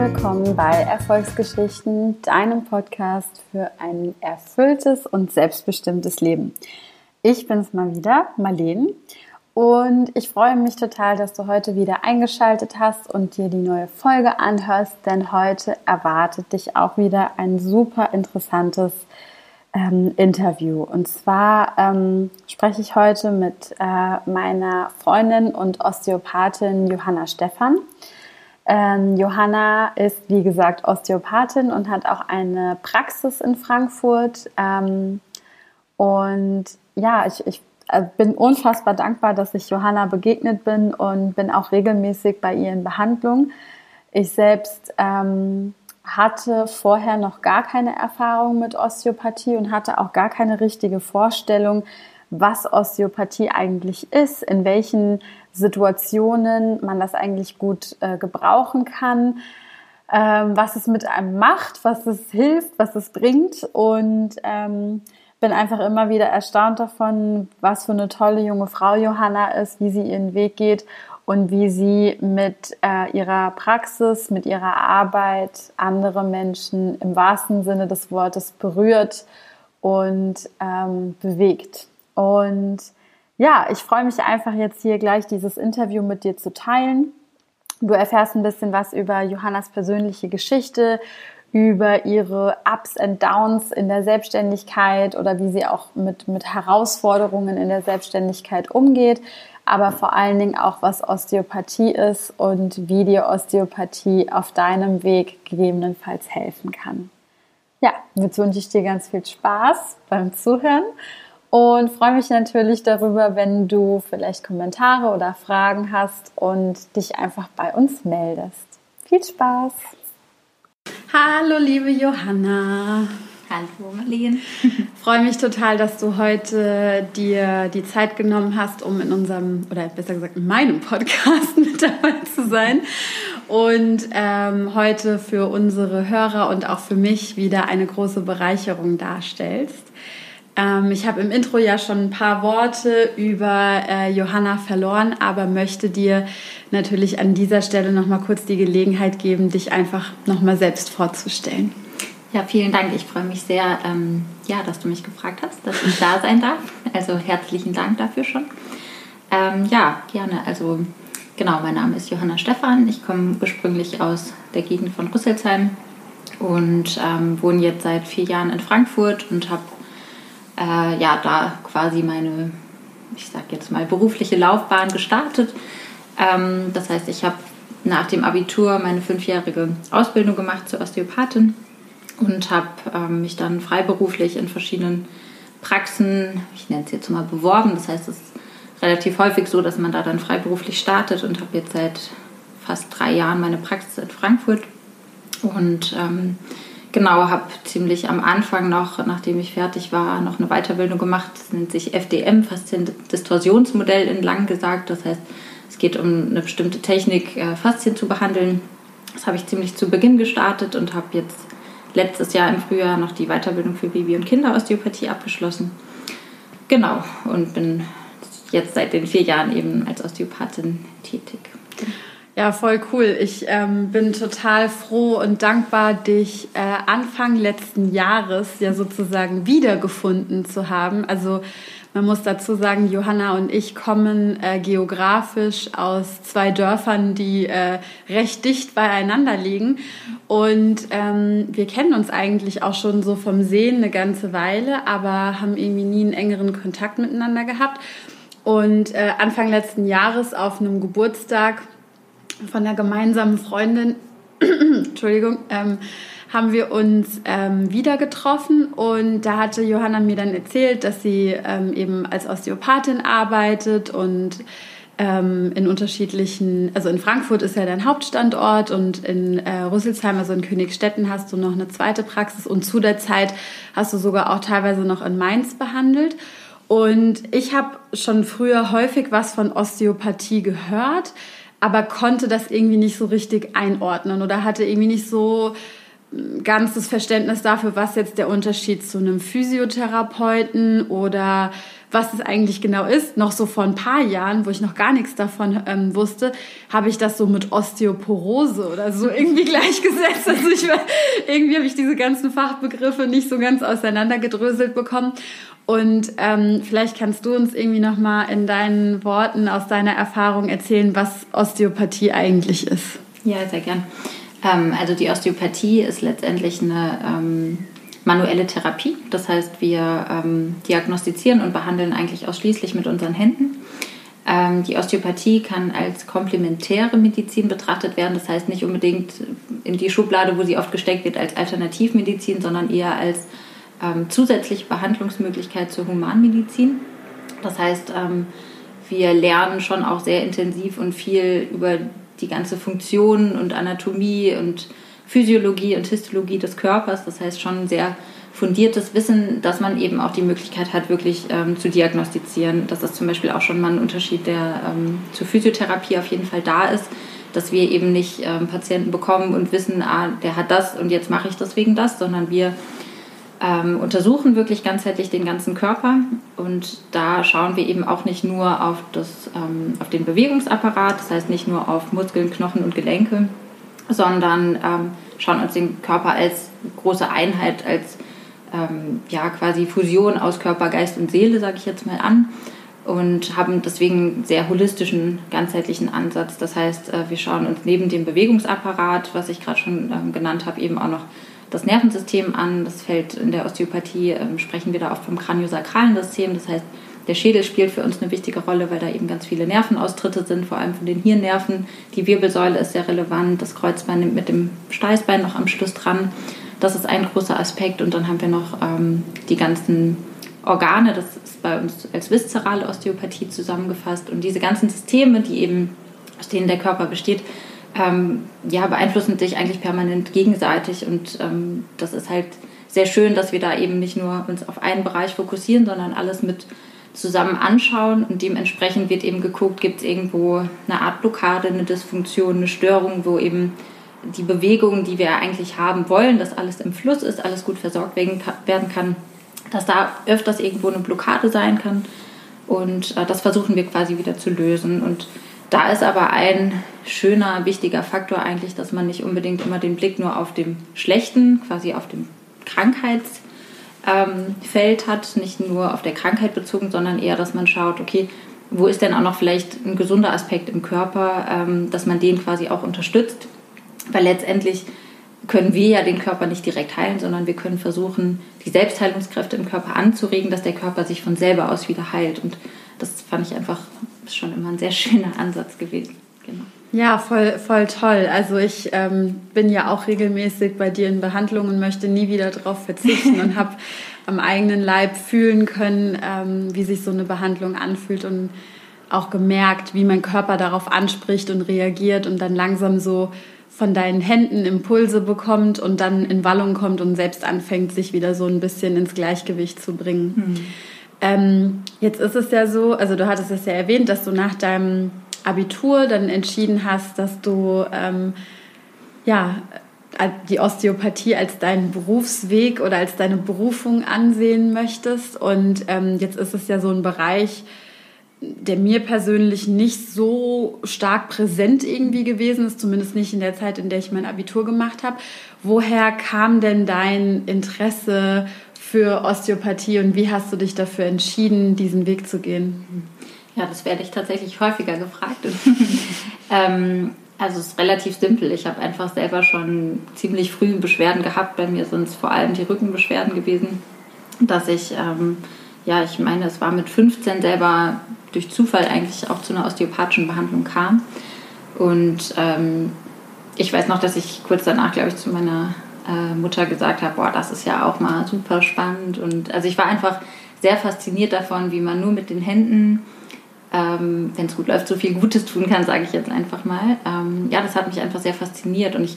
willkommen bei Erfolgsgeschichten, deinem Podcast für ein erfülltes und selbstbestimmtes Leben. Ich bin's mal wieder, Marlene, und ich freue mich total, dass du heute wieder eingeschaltet hast und dir die neue Folge anhörst, denn heute erwartet dich auch wieder ein super interessantes ähm, Interview. Und zwar ähm, spreche ich heute mit äh, meiner Freundin und Osteopathin Johanna Stephan. Ähm, Johanna ist, wie gesagt, Osteopathin und hat auch eine Praxis in Frankfurt. Ähm, und ja, ich, ich äh, bin unfassbar dankbar, dass ich Johanna begegnet bin und bin auch regelmäßig bei ihr in Behandlung. Ich selbst ähm, hatte vorher noch gar keine Erfahrung mit Osteopathie und hatte auch gar keine richtige Vorstellung, was Osteopathie eigentlich ist, in welchen Situationen man das eigentlich gut äh, gebrauchen kann, ähm, was es mit einem macht, was es hilft, was es bringt und ähm, bin einfach immer wieder erstaunt davon, was für eine tolle junge Frau Johanna ist, wie sie ihren Weg geht und wie sie mit äh, ihrer Praxis, mit ihrer Arbeit andere Menschen im wahrsten Sinne des Wortes berührt und ähm, bewegt. Und ja, ich freue mich einfach jetzt hier gleich dieses Interview mit dir zu teilen. Du erfährst ein bisschen was über Johannas persönliche Geschichte, über ihre Ups and Downs in der Selbstständigkeit oder wie sie auch mit, mit Herausforderungen in der Selbstständigkeit umgeht, aber vor allen Dingen auch, was Osteopathie ist und wie dir Osteopathie auf deinem Weg gegebenenfalls helfen kann. Ja, jetzt wünsche ich dir ganz viel Spaß beim Zuhören und freue mich natürlich darüber, wenn du vielleicht Kommentare oder Fragen hast und dich einfach bei uns meldest. Viel Spaß! Hallo, liebe Johanna. Hallo, Marlene. Freue mich total, dass du heute dir die Zeit genommen hast, um in unserem, oder besser gesagt in meinem Podcast mit dabei zu sein und ähm, heute für unsere Hörer und auch für mich wieder eine große Bereicherung darstellst. Ähm, ich habe im Intro ja schon ein paar Worte über äh, Johanna verloren, aber möchte dir natürlich an dieser Stelle noch mal kurz die Gelegenheit geben, dich einfach noch mal selbst vorzustellen. Ja, vielen Dank. Ich freue mich sehr, ähm, ja, dass du mich gefragt hast, dass ich da sein darf. Also herzlichen Dank dafür schon. Ähm, ja, gerne. Also genau, mein Name ist Johanna Stephan. Ich komme ursprünglich aus der Gegend von Rüsselsheim und ähm, wohne jetzt seit vier Jahren in Frankfurt und habe äh, ja da quasi meine, ich sag jetzt mal, berufliche Laufbahn gestartet. Ähm, das heißt, ich habe nach dem Abitur meine fünfjährige Ausbildung gemacht zur Osteopathin und habe ähm, mich dann freiberuflich in verschiedenen Praxen, ich nenne es jetzt mal beworben. Das heißt, es ist relativ häufig so, dass man da dann freiberuflich startet und habe jetzt seit fast drei Jahren meine Praxis in Frankfurt und ähm, Genau, habe ziemlich am Anfang noch, nachdem ich fertig war, noch eine Weiterbildung gemacht. Das nennt sich FDM, Faszien-Distorsionsmodell in lang gesagt. Das heißt, es geht um eine bestimmte Technik, äh, Faszien zu behandeln. Das habe ich ziemlich zu Beginn gestartet und habe jetzt letztes Jahr im Frühjahr noch die Weiterbildung für Baby- und Kinderosteopathie abgeschlossen. Genau, und bin jetzt seit den vier Jahren eben als Osteopathin tätig. Ja, voll cool. Ich ähm, bin total froh und dankbar, dich äh, Anfang letzten Jahres ja sozusagen wiedergefunden zu haben. Also man muss dazu sagen, Johanna und ich kommen äh, geografisch aus zwei Dörfern, die äh, recht dicht beieinander liegen. Und ähm, wir kennen uns eigentlich auch schon so vom Sehen eine ganze Weile, aber haben irgendwie nie einen engeren Kontakt miteinander gehabt. Und äh, Anfang letzten Jahres auf einem Geburtstag von einer gemeinsamen Freundin, Entschuldigung, ähm, haben wir uns ähm, wieder getroffen und da hatte Johanna mir dann erzählt, dass sie ähm, eben als Osteopathin arbeitet und ähm, in unterschiedlichen, also in Frankfurt ist ja dein Hauptstandort und in äh, Rüsselsheim, also in Königstetten hast du noch eine zweite Praxis und zu der Zeit hast du sogar auch teilweise noch in Mainz behandelt. Und ich habe schon früher häufig was von Osteopathie gehört aber konnte das irgendwie nicht so richtig einordnen oder hatte irgendwie nicht so ganzes Verständnis dafür, was jetzt der Unterschied zu einem Physiotherapeuten oder was es eigentlich genau ist. Noch so vor ein paar Jahren, wo ich noch gar nichts davon ähm, wusste, habe ich das so mit Osteoporose oder so irgendwie gleichgesetzt. Also ich irgendwie habe ich diese ganzen Fachbegriffe nicht so ganz auseinandergedröselt bekommen. Und ähm, vielleicht kannst du uns irgendwie noch mal in deinen Worten aus deiner Erfahrung erzählen, was Osteopathie eigentlich ist. Ja, sehr gern. Ähm, also die Osteopathie ist letztendlich eine ähm, manuelle Therapie. Das heißt, wir ähm, diagnostizieren und behandeln eigentlich ausschließlich mit unseren Händen. Ähm, die Osteopathie kann als komplementäre Medizin betrachtet werden. Das heißt nicht unbedingt in die Schublade, wo sie oft gesteckt wird, als Alternativmedizin, sondern eher als ähm, zusätzliche Behandlungsmöglichkeit zur Humanmedizin. Das heißt, ähm, wir lernen schon auch sehr intensiv und viel über die ganze Funktion und Anatomie und Physiologie und Histologie des Körpers. Das heißt schon sehr fundiertes Wissen, dass man eben auch die Möglichkeit hat, wirklich ähm, zu diagnostizieren. Das ist zum Beispiel auch schon mal ein Unterschied, der ähm, zur Physiotherapie auf jeden Fall da ist, dass wir eben nicht ähm, Patienten bekommen und wissen, ah, der hat das und jetzt mache ich deswegen das, sondern wir ähm, untersuchen wirklich ganzheitlich den ganzen Körper und da schauen wir eben auch nicht nur auf, das, ähm, auf den Bewegungsapparat, das heißt nicht nur auf Muskeln, Knochen und Gelenke, sondern ähm, schauen uns den Körper als große Einheit, als ähm, ja, quasi Fusion aus Körper, Geist und Seele, sage ich jetzt mal an und haben deswegen einen sehr holistischen, ganzheitlichen Ansatz. Das heißt, äh, wir schauen uns neben dem Bewegungsapparat, was ich gerade schon ähm, genannt habe, eben auch noch das Nervensystem an. Das fällt in der Osteopathie, ähm, sprechen wir da oft vom kraniosakralen System. Das heißt, der Schädel spielt für uns eine wichtige Rolle, weil da eben ganz viele Nervenaustritte sind, vor allem von den Hirnnerven. Die Wirbelsäule ist sehr relevant. Das Kreuzbein nimmt mit dem Steißbein noch am Schluss dran. Das ist ein großer Aspekt. Und dann haben wir noch ähm, die ganzen Organe. Das ist bei uns als viszerale Osteopathie zusammengefasst. Und diese ganzen Systeme, die eben aus denen der Körper besteht, ähm, ja, beeinflussen sich eigentlich permanent gegenseitig und ähm, das ist halt sehr schön, dass wir da eben nicht nur uns auf einen Bereich fokussieren, sondern alles mit zusammen anschauen und dementsprechend wird eben geguckt, gibt es irgendwo eine Art Blockade, eine Dysfunktion, eine Störung, wo eben die Bewegungen, die wir eigentlich haben wollen, dass alles im Fluss ist, alles gut versorgt werden kann, dass da öfters irgendwo eine Blockade sein kann. Und äh, das versuchen wir quasi wieder zu lösen. Und da ist aber ein schöner, wichtiger Faktor eigentlich, dass man nicht unbedingt immer den Blick nur auf dem Schlechten, quasi auf dem Krankheitsfeld hat, nicht nur auf der Krankheit bezogen, sondern eher, dass man schaut, okay, wo ist denn auch noch vielleicht ein gesunder Aspekt im Körper, ähm, dass man den quasi auch unterstützt, weil letztendlich können wir ja den Körper nicht direkt heilen, sondern wir können versuchen, die Selbstheilungskräfte im Körper anzuregen, dass der Körper sich von selber aus wieder heilt. Und das fand ich einfach schon immer ein sehr schöner Ansatz gewesen. Genau. Ja, voll, voll toll. Also ich ähm, bin ja auch regelmäßig bei dir in Behandlung und möchte nie wieder darauf verzichten und habe am eigenen Leib fühlen können, ähm, wie sich so eine Behandlung anfühlt und auch gemerkt, wie mein Körper darauf anspricht und reagiert und dann langsam so von deinen Händen Impulse bekommt und dann in Wallung kommt und selbst anfängt, sich wieder so ein bisschen ins Gleichgewicht zu bringen. Mhm. Ähm, jetzt ist es ja so, also du hattest es ja erwähnt, dass du nach deinem Abitur dann entschieden hast, dass du ähm, ja die Osteopathie als deinen Berufsweg oder als deine Berufung ansehen möchtest. Und ähm, jetzt ist es ja so ein Bereich, der mir persönlich nicht so stark präsent irgendwie gewesen ist, zumindest nicht in der Zeit, in der ich mein Abitur gemacht habe. Woher kam denn dein Interesse für Osteopathie und wie hast du dich dafür entschieden, diesen Weg zu gehen? Ja, das werde ich tatsächlich häufiger gefragt. ähm, also es ist relativ simpel. Ich habe einfach selber schon ziemlich früh Beschwerden gehabt. Bei mir sind es vor allem die Rückenbeschwerden gewesen, dass ich, ähm, ja, ich meine, es war mit 15 selber durch Zufall eigentlich auch zu einer osteopathischen Behandlung kam. Und ähm, ich weiß noch, dass ich kurz danach, glaube ich, zu meiner äh, Mutter gesagt habe, boah, das ist ja auch mal super spannend. Und also ich war einfach sehr fasziniert davon, wie man nur mit den Händen, ähm, wenn es gut läuft, so viel Gutes tun kann, sage ich jetzt einfach mal. Ähm, ja, das hat mich einfach sehr fasziniert und ich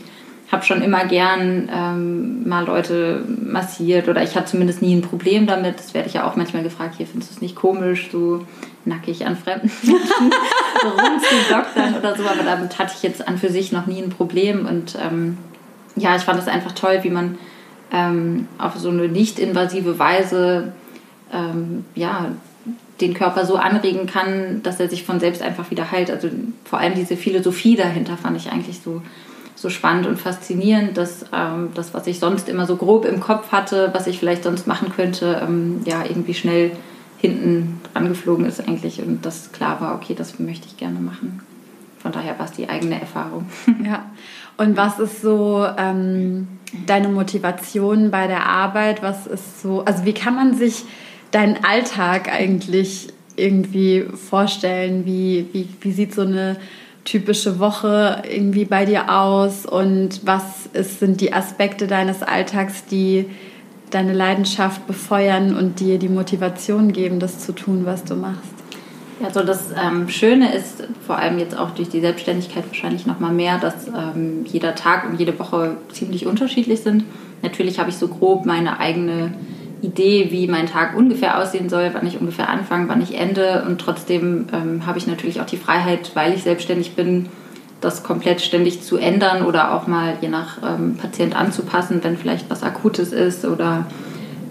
habe schon immer gern ähm, mal Leute massiert oder ich hatte zumindest nie ein Problem damit. Das werde ich ja auch manchmal gefragt, hier findest du es nicht komisch, so nackig an fremden Menschen rumzudoktern oder so, aber damit hatte ich jetzt an für sich noch nie ein Problem und ähm, ja, ich fand es einfach toll, wie man ähm, auf so eine nicht invasive Weise ähm, ja, den Körper so anregen kann, dass er sich von selbst einfach wieder heilt. Also vor allem diese Philosophie dahinter fand ich eigentlich so, so spannend und faszinierend, dass ähm, das, was ich sonst immer so grob im Kopf hatte, was ich vielleicht sonst machen könnte, ähm, ja, irgendwie schnell hinten angeflogen ist eigentlich und das klar war, okay, das möchte ich gerne machen. Von daher war es die eigene Erfahrung. Ja. Und was ist so ähm, deine Motivation bei der Arbeit? Was ist so, also wie kann man sich deinen Alltag eigentlich irgendwie vorstellen? Wie, wie, wie sieht so eine typische Woche irgendwie bei dir aus? Und was ist, sind die Aspekte deines Alltags, die deine Leidenschaft befeuern und dir die Motivation geben, das zu tun, was du machst? Also das ähm, Schöne ist, vor allem jetzt auch durch die Selbstständigkeit wahrscheinlich noch mal mehr, dass ähm, jeder Tag und jede Woche ziemlich unterschiedlich sind. Natürlich habe ich so grob meine eigene Idee, wie mein Tag ungefähr aussehen soll, wann ich ungefähr anfange, wann ich ende. Und trotzdem ähm, habe ich natürlich auch die Freiheit, weil ich selbstständig bin, das komplett ständig zu ändern oder auch mal je nach ähm, Patient anzupassen, wenn vielleicht was Akutes ist oder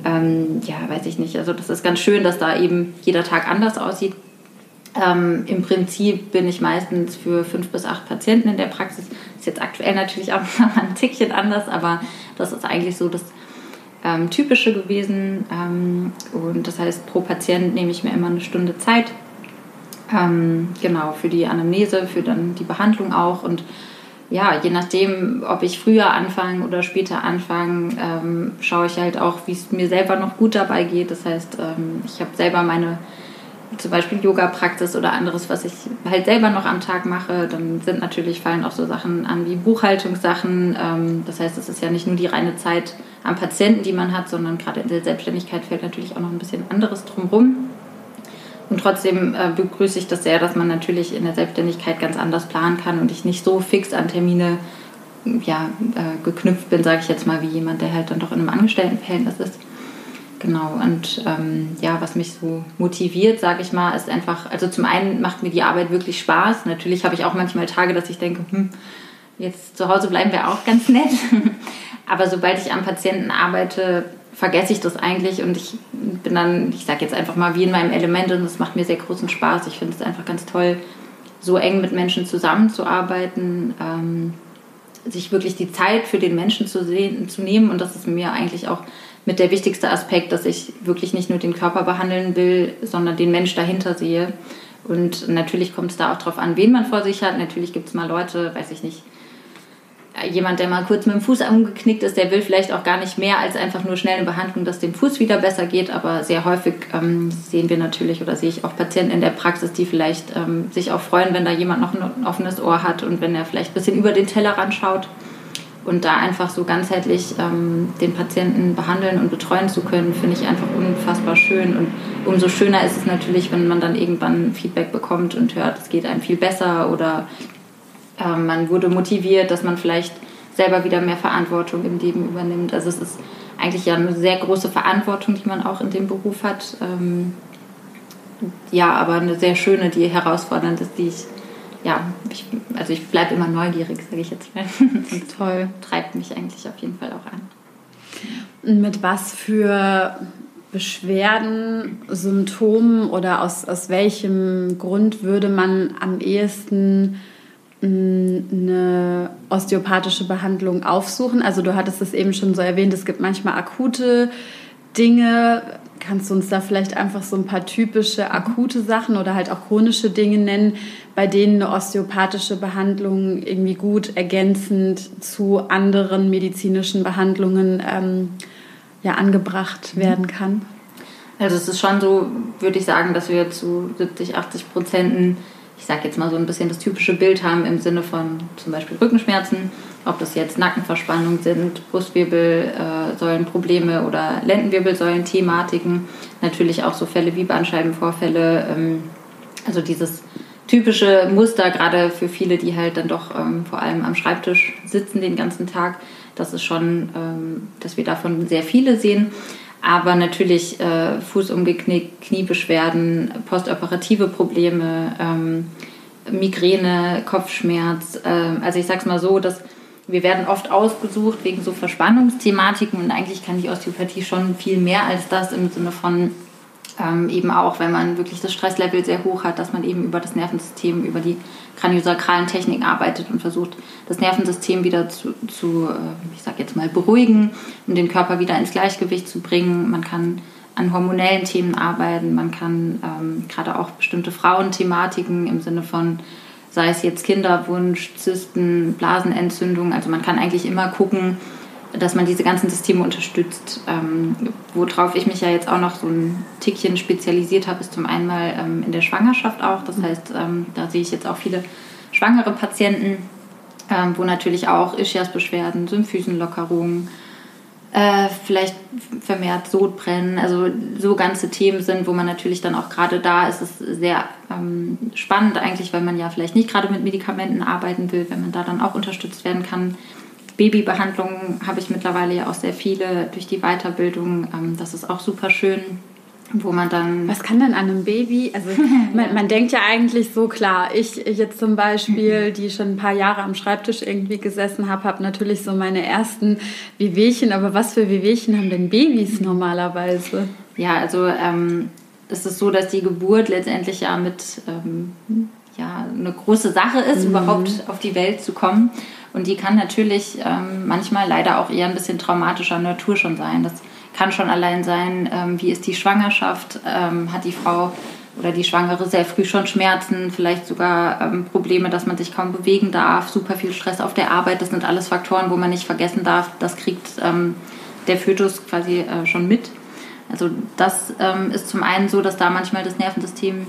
ähm, ja, weiß ich nicht. Also das ist ganz schön, dass da eben jeder Tag anders aussieht. Ähm, Im Prinzip bin ich meistens für fünf bis acht Patienten in der Praxis. Ist jetzt aktuell natürlich auch noch ein Tickchen anders, aber das ist eigentlich so das ähm, Typische gewesen. Ähm, und das heißt, pro Patient nehme ich mir immer eine Stunde Zeit. Ähm, genau, für die Anamnese, für dann die Behandlung auch. Und ja, je nachdem, ob ich früher anfange oder später anfange, ähm, schaue ich halt auch, wie es mir selber noch gut dabei geht. Das heißt, ähm, ich habe selber meine zum Beispiel Yoga-Praxis oder anderes, was ich halt selber noch am Tag mache, dann sind natürlich, fallen auch so Sachen an wie Buchhaltungssachen. Ähm, das heißt, es ist ja nicht nur die reine Zeit am Patienten, die man hat, sondern gerade in der Selbstständigkeit fällt natürlich auch noch ein bisschen anderes drumherum. Und trotzdem äh, begrüße ich das sehr, dass man natürlich in der Selbstständigkeit ganz anders planen kann und ich nicht so fix an Termine ja, äh, geknüpft bin, sage ich jetzt mal, wie jemand, der halt dann doch in einem Angestelltenverhältnis ist. Genau, und ähm, ja, was mich so motiviert, sage ich mal, ist einfach, also zum einen macht mir die Arbeit wirklich Spaß. Natürlich habe ich auch manchmal Tage, dass ich denke, hm, jetzt zu Hause bleiben wir auch ganz nett. Aber sobald ich am Patienten arbeite, vergesse ich das eigentlich und ich bin dann, ich sage jetzt einfach mal, wie in meinem Element und es macht mir sehr großen Spaß. Ich finde es einfach ganz toll, so eng mit Menschen zusammenzuarbeiten, ähm, sich wirklich die Zeit für den Menschen zu, sehen, zu nehmen und das ist mir eigentlich auch mit der wichtigste Aspekt, dass ich wirklich nicht nur den Körper behandeln will, sondern den Mensch dahinter sehe. Und natürlich kommt es da auch darauf an, wen man vor sich hat. Natürlich gibt es mal Leute, weiß ich nicht, jemand, der mal kurz mit dem Fuß angeknickt ist, der will vielleicht auch gar nicht mehr als einfach nur schnell eine Behandlung, dass dem Fuß wieder besser geht. Aber sehr häufig ähm, sehen wir natürlich oder sehe ich auch Patienten in der Praxis, die vielleicht ähm, sich auch freuen, wenn da jemand noch ein offenes Ohr hat und wenn er vielleicht ein bisschen über den Tellerrand schaut und da einfach so ganzheitlich ähm, den Patienten behandeln und betreuen zu können, finde ich einfach unfassbar schön. Und umso schöner ist es natürlich, wenn man dann irgendwann Feedback bekommt und hört, es geht einem viel besser oder äh, man wurde motiviert, dass man vielleicht selber wieder mehr Verantwortung im Leben übernimmt. Also es ist eigentlich ja eine sehr große Verantwortung, die man auch in dem Beruf hat. Ähm, ja, aber eine sehr schöne, die herausfordernd ist, die ich ja, ich, also ich bleibe immer neugierig, sage ich jetzt mal. Und Toll. Treibt mich eigentlich auf jeden Fall auch an. Und mit was für Beschwerden, Symptomen oder aus, aus welchem Grund würde man am ehesten mm, eine osteopathische Behandlung aufsuchen? Also du hattest es eben schon so erwähnt, es gibt manchmal akute Dinge. Kannst du uns da vielleicht einfach so ein paar typische akute Sachen oder halt auch chronische Dinge nennen, bei denen eine osteopathische Behandlung irgendwie gut ergänzend zu anderen medizinischen Behandlungen ähm, ja, angebracht mhm. werden kann? Also es ist schon so, würde ich sagen, dass wir zu 70, 80 Prozent, ich sage jetzt mal so ein bisschen das typische Bild haben im Sinne von zum Beispiel Rückenschmerzen, ob das jetzt Nackenverspannung sind, Brustwirbelsäulenprobleme oder Lendenwirbelsäulen-Thematiken, natürlich auch so Fälle wie Bandscheibenvorfälle, ähm, also dieses typische Muster, gerade für viele, die halt dann doch ähm, vor allem am Schreibtisch sitzen den ganzen Tag. Das ist schon, ähm, dass wir davon sehr viele sehen. Aber natürlich äh, Fuß umgeknickt, Kniebeschwerden, postoperative Probleme, ähm, Migräne, Kopfschmerz. Äh, also ich sag's mal so, dass wir werden oft ausgesucht wegen so Verspannungsthematiken und eigentlich kann die Osteopathie schon viel mehr als das im Sinne von ähm, eben auch, wenn man wirklich das Stresslevel sehr hoch hat, dass man eben über das Nervensystem, über die kraniosakralen Techniken arbeitet und versucht, das Nervensystem wieder zu, zu äh, ich sag jetzt mal, beruhigen und den Körper wieder ins Gleichgewicht zu bringen. Man kann an hormonellen Themen arbeiten, man kann ähm, gerade auch bestimmte Frauenthematiken im Sinne von sei es jetzt Kinderwunsch, Zysten, Blasenentzündung. Also man kann eigentlich immer gucken, dass man diese ganzen Systeme unterstützt. Ähm, worauf ich mich ja jetzt auch noch so ein Tickchen spezialisiert habe, ist zum einen mal ähm, in der Schwangerschaft auch. Das heißt, ähm, da sehe ich jetzt auch viele schwangere Patienten, ähm, wo natürlich auch Ischiasbeschwerden, Symphysenlockerungen, äh, vielleicht vermehrt Sodbrennen, also so ganze Themen sind, wo man natürlich dann auch gerade da ist es sehr ähm, spannend eigentlich, weil man ja vielleicht nicht gerade mit Medikamenten arbeiten will, wenn man da dann auch unterstützt werden kann. Babybehandlungen habe ich mittlerweile ja auch sehr viele durch die Weiterbildung. Ähm, das ist auch super schön wo man dann. Was kann denn an einem Baby? Also man, man denkt ja eigentlich so klar. Ich jetzt zum Beispiel, mhm. die schon ein paar Jahre am Schreibtisch irgendwie gesessen habe, habe natürlich so meine ersten Wehwehchen. Aber was für Wehwehchen haben denn Babys normalerweise? Ja, also ähm, es ist so, dass die Geburt letztendlich ja mit ähm, ja eine große Sache ist, mhm. überhaupt auf die Welt zu kommen. Und die kann natürlich ähm, manchmal leider auch eher ein bisschen traumatischer Natur schon sein. Das kann schon allein sein, ähm, wie ist die Schwangerschaft, ähm, hat die Frau oder die Schwangere sehr früh schon Schmerzen, vielleicht sogar ähm, Probleme, dass man sich kaum bewegen darf, super viel Stress auf der Arbeit. Das sind alles Faktoren, wo man nicht vergessen darf, das kriegt ähm, der Fötus quasi äh, schon mit. Also das ähm, ist zum einen so, dass da manchmal das Nervensystem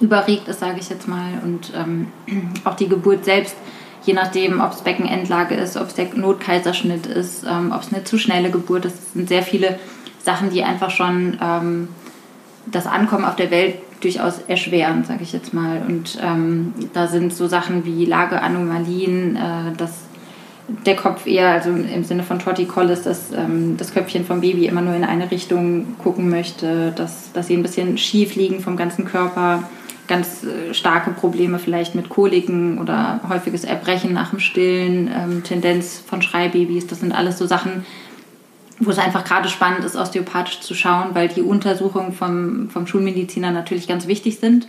überregt ist, sage ich jetzt mal, und auch die Geburt selbst je nachdem, ob es Beckenendlage ist, ob es der Notkaiserschnitt ist, ähm, ob es eine zu schnelle Geburt ist. Das sind sehr viele Sachen, die einfach schon ähm, das Ankommen auf der Welt durchaus erschweren, sage ich jetzt mal. Und ähm, da sind so Sachen wie Lageanomalien, äh, dass der Kopf eher, also im Sinne von Torticollis, dass ähm, das Köpfchen vom Baby immer nur in eine Richtung gucken möchte, dass, dass sie ein bisschen schief liegen vom ganzen Körper ganz äh, starke Probleme vielleicht mit Koliken oder häufiges Erbrechen nach dem Stillen, ähm, Tendenz von Schreibabys. Das sind alles so Sachen, wo es einfach gerade spannend ist, osteopathisch zu schauen, weil die Untersuchungen vom, vom Schulmediziner natürlich ganz wichtig sind.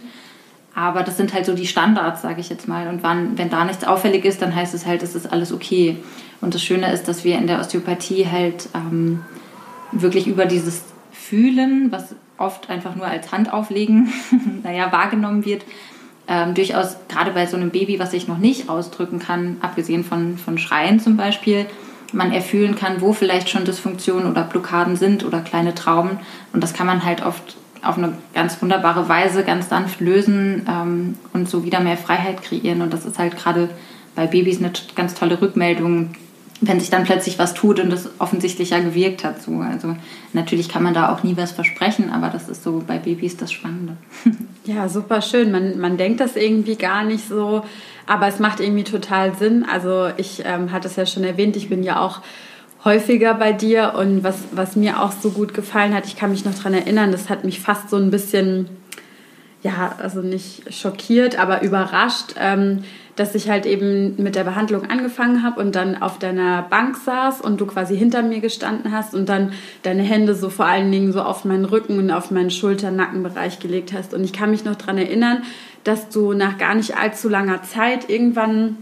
Aber das sind halt so die Standards, sage ich jetzt mal. Und wann, wenn da nichts auffällig ist, dann heißt es halt, es ist alles okay. Und das Schöne ist, dass wir in der Osteopathie halt ähm, wirklich über dieses Fühlen, was oft einfach nur als Handauflegen, naja, wahrgenommen wird, ähm, durchaus gerade bei so einem Baby, was sich noch nicht ausdrücken kann, abgesehen von, von Schreien zum Beispiel, man erfühlen kann, wo vielleicht schon Dysfunktionen oder Blockaden sind oder kleine Traumen. Und das kann man halt oft auf eine ganz wunderbare Weise ganz sanft lösen ähm, und so wieder mehr Freiheit kreieren. Und das ist halt gerade bei Babys eine ganz tolle Rückmeldung, wenn sich dann plötzlich was tut und das offensichtlich ja gewirkt hat. So. Also natürlich kann man da auch nie was versprechen, aber das ist so bei Babys das Spannende. Ja, super schön. Man, man denkt das irgendwie gar nicht so, aber es macht irgendwie total Sinn. Also ich ähm, hatte es ja schon erwähnt, ich bin ja auch häufiger bei dir und was, was mir auch so gut gefallen hat, ich kann mich noch daran erinnern, das hat mich fast so ein bisschen, ja, also nicht schockiert, aber überrascht. Ähm, dass ich halt eben mit der Behandlung angefangen habe und dann auf deiner Bank saß und du quasi hinter mir gestanden hast und dann deine Hände so vor allen Dingen so auf meinen Rücken und auf meinen Schulter-Nackenbereich gelegt hast. Und ich kann mich noch daran erinnern, dass du nach gar nicht allzu langer Zeit irgendwann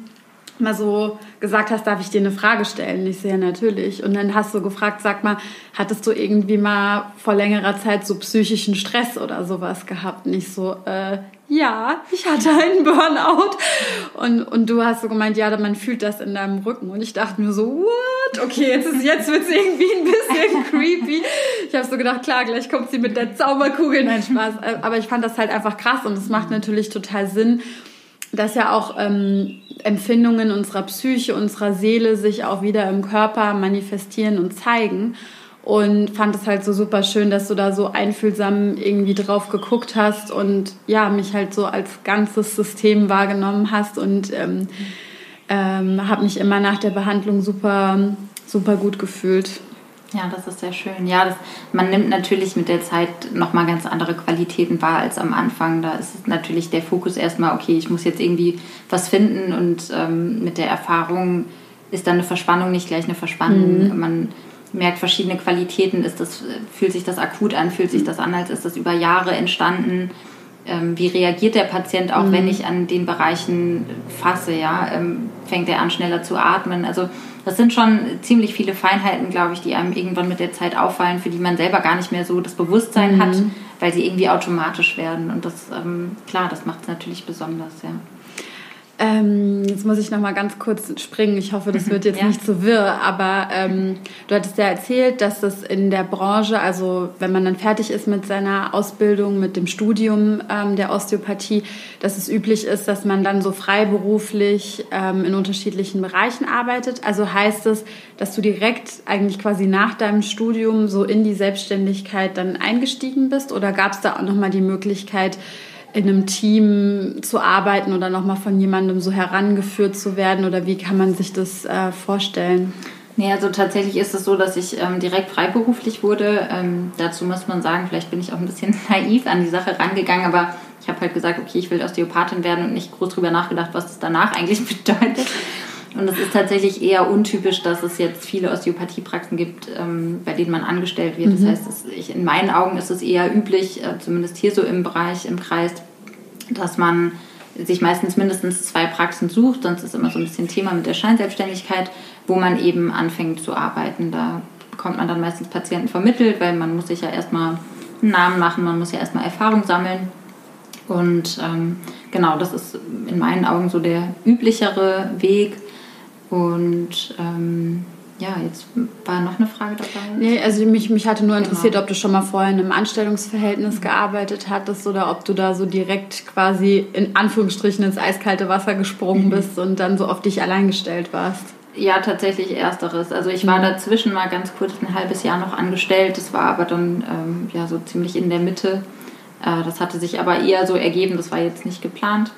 mal so gesagt hast, darf ich dir eine Frage stellen? Ich sehe ja natürlich. Und dann hast du gefragt, sag mal, hattest du irgendwie mal vor längerer Zeit so psychischen Stress oder sowas gehabt? Nicht so, äh, ja, ich hatte einen Burnout. Und, und du hast so gemeint, ja, man fühlt das in deinem Rücken. Und ich dachte mir so, what? Okay, jetzt, ist, jetzt wird es irgendwie ein bisschen creepy. Ich habe so gedacht, klar, gleich kommt sie mit der Zauberkugel. Nein, Spaß. Aber ich fand das halt einfach krass und es macht natürlich total Sinn, dass ja auch ähm, Empfindungen unserer Psyche, unserer Seele sich auch wieder im Körper manifestieren und zeigen und fand es halt so super schön, dass du da so einfühlsam irgendwie drauf geguckt hast und ja, mich halt so als ganzes System wahrgenommen hast und ähm, ähm, habe mich immer nach der Behandlung super, super gut gefühlt. Ja, das ist sehr schön. Ja, das, man nimmt natürlich mit der Zeit nochmal ganz andere Qualitäten wahr als am Anfang. Da ist natürlich der Fokus erstmal, okay, ich muss jetzt irgendwie was finden und ähm, mit der Erfahrung ist dann eine Verspannung nicht gleich eine Verspannung. Mhm. Man merkt verschiedene Qualitäten. Ist das, fühlt sich das akut an? Fühlt sich das an, als ist das über Jahre entstanden? Ähm, wie reagiert der Patient auch, mhm. wenn ich an den Bereichen fasse? Ja? Ähm, fängt er an, schneller zu atmen? Also das sind schon ziemlich viele Feinheiten, glaube ich, die einem irgendwann mit der Zeit auffallen, für die man selber gar nicht mehr so das Bewusstsein mhm. hat, weil sie irgendwie automatisch werden. Und das, ähm, klar, das macht es natürlich besonders, ja. Ähm, jetzt muss ich noch mal ganz kurz springen. Ich hoffe, das wird jetzt ja. nicht so wirr. Aber ähm, du hattest ja erzählt, dass es in der Branche, also wenn man dann fertig ist mit seiner Ausbildung, mit dem Studium ähm, der Osteopathie, dass es üblich ist, dass man dann so freiberuflich ähm, in unterschiedlichen Bereichen arbeitet. Also heißt es, dass du direkt eigentlich quasi nach deinem Studium so in die Selbstständigkeit dann eingestiegen bist? Oder gab es da auch noch mal die Möglichkeit, in einem Team zu arbeiten oder nochmal von jemandem so herangeführt zu werden? Oder wie kann man sich das äh, vorstellen? Nee, also tatsächlich ist es so, dass ich ähm, direkt freiberuflich wurde. Ähm, dazu muss man sagen, vielleicht bin ich auch ein bisschen naiv an die Sache rangegangen, aber ich habe halt gesagt, okay, ich will Osteopathin werden und nicht groß drüber nachgedacht, was das danach eigentlich bedeutet. Und es ist tatsächlich eher untypisch, dass es jetzt viele Osteopathiepraxen gibt, ähm, bei denen man angestellt wird. Das mhm. heißt, es, ich, in meinen Augen ist es eher üblich, äh, zumindest hier so im Bereich, im Kreis, dass man sich meistens mindestens zwei Praxen sucht. Sonst ist immer so ein bisschen Thema mit der Scheinselbstständigkeit, wo man eben anfängt zu arbeiten. Da bekommt man dann meistens Patienten vermittelt, weil man muss sich ja erstmal einen Namen machen, man muss ja erstmal Erfahrung sammeln. Und ähm, genau, das ist in meinen Augen so der üblichere Weg. Und ähm, ja, jetzt war noch eine Frage dabei. Nee, also mich, mich hatte nur genau. interessiert, genau. ob du schon mal vorher in einem Anstellungsverhältnis mhm. gearbeitet hattest oder ob du da so direkt quasi in Anführungsstrichen ins eiskalte Wasser gesprungen mhm. bist und dann so auf dich allein gestellt warst. Ja, tatsächlich ersteres. Also ich war mhm. dazwischen mal ganz kurz ein halbes Jahr noch angestellt. Das war aber dann ähm, ja so ziemlich in der Mitte. Äh, das hatte sich aber eher so ergeben. Das war jetzt nicht geplant.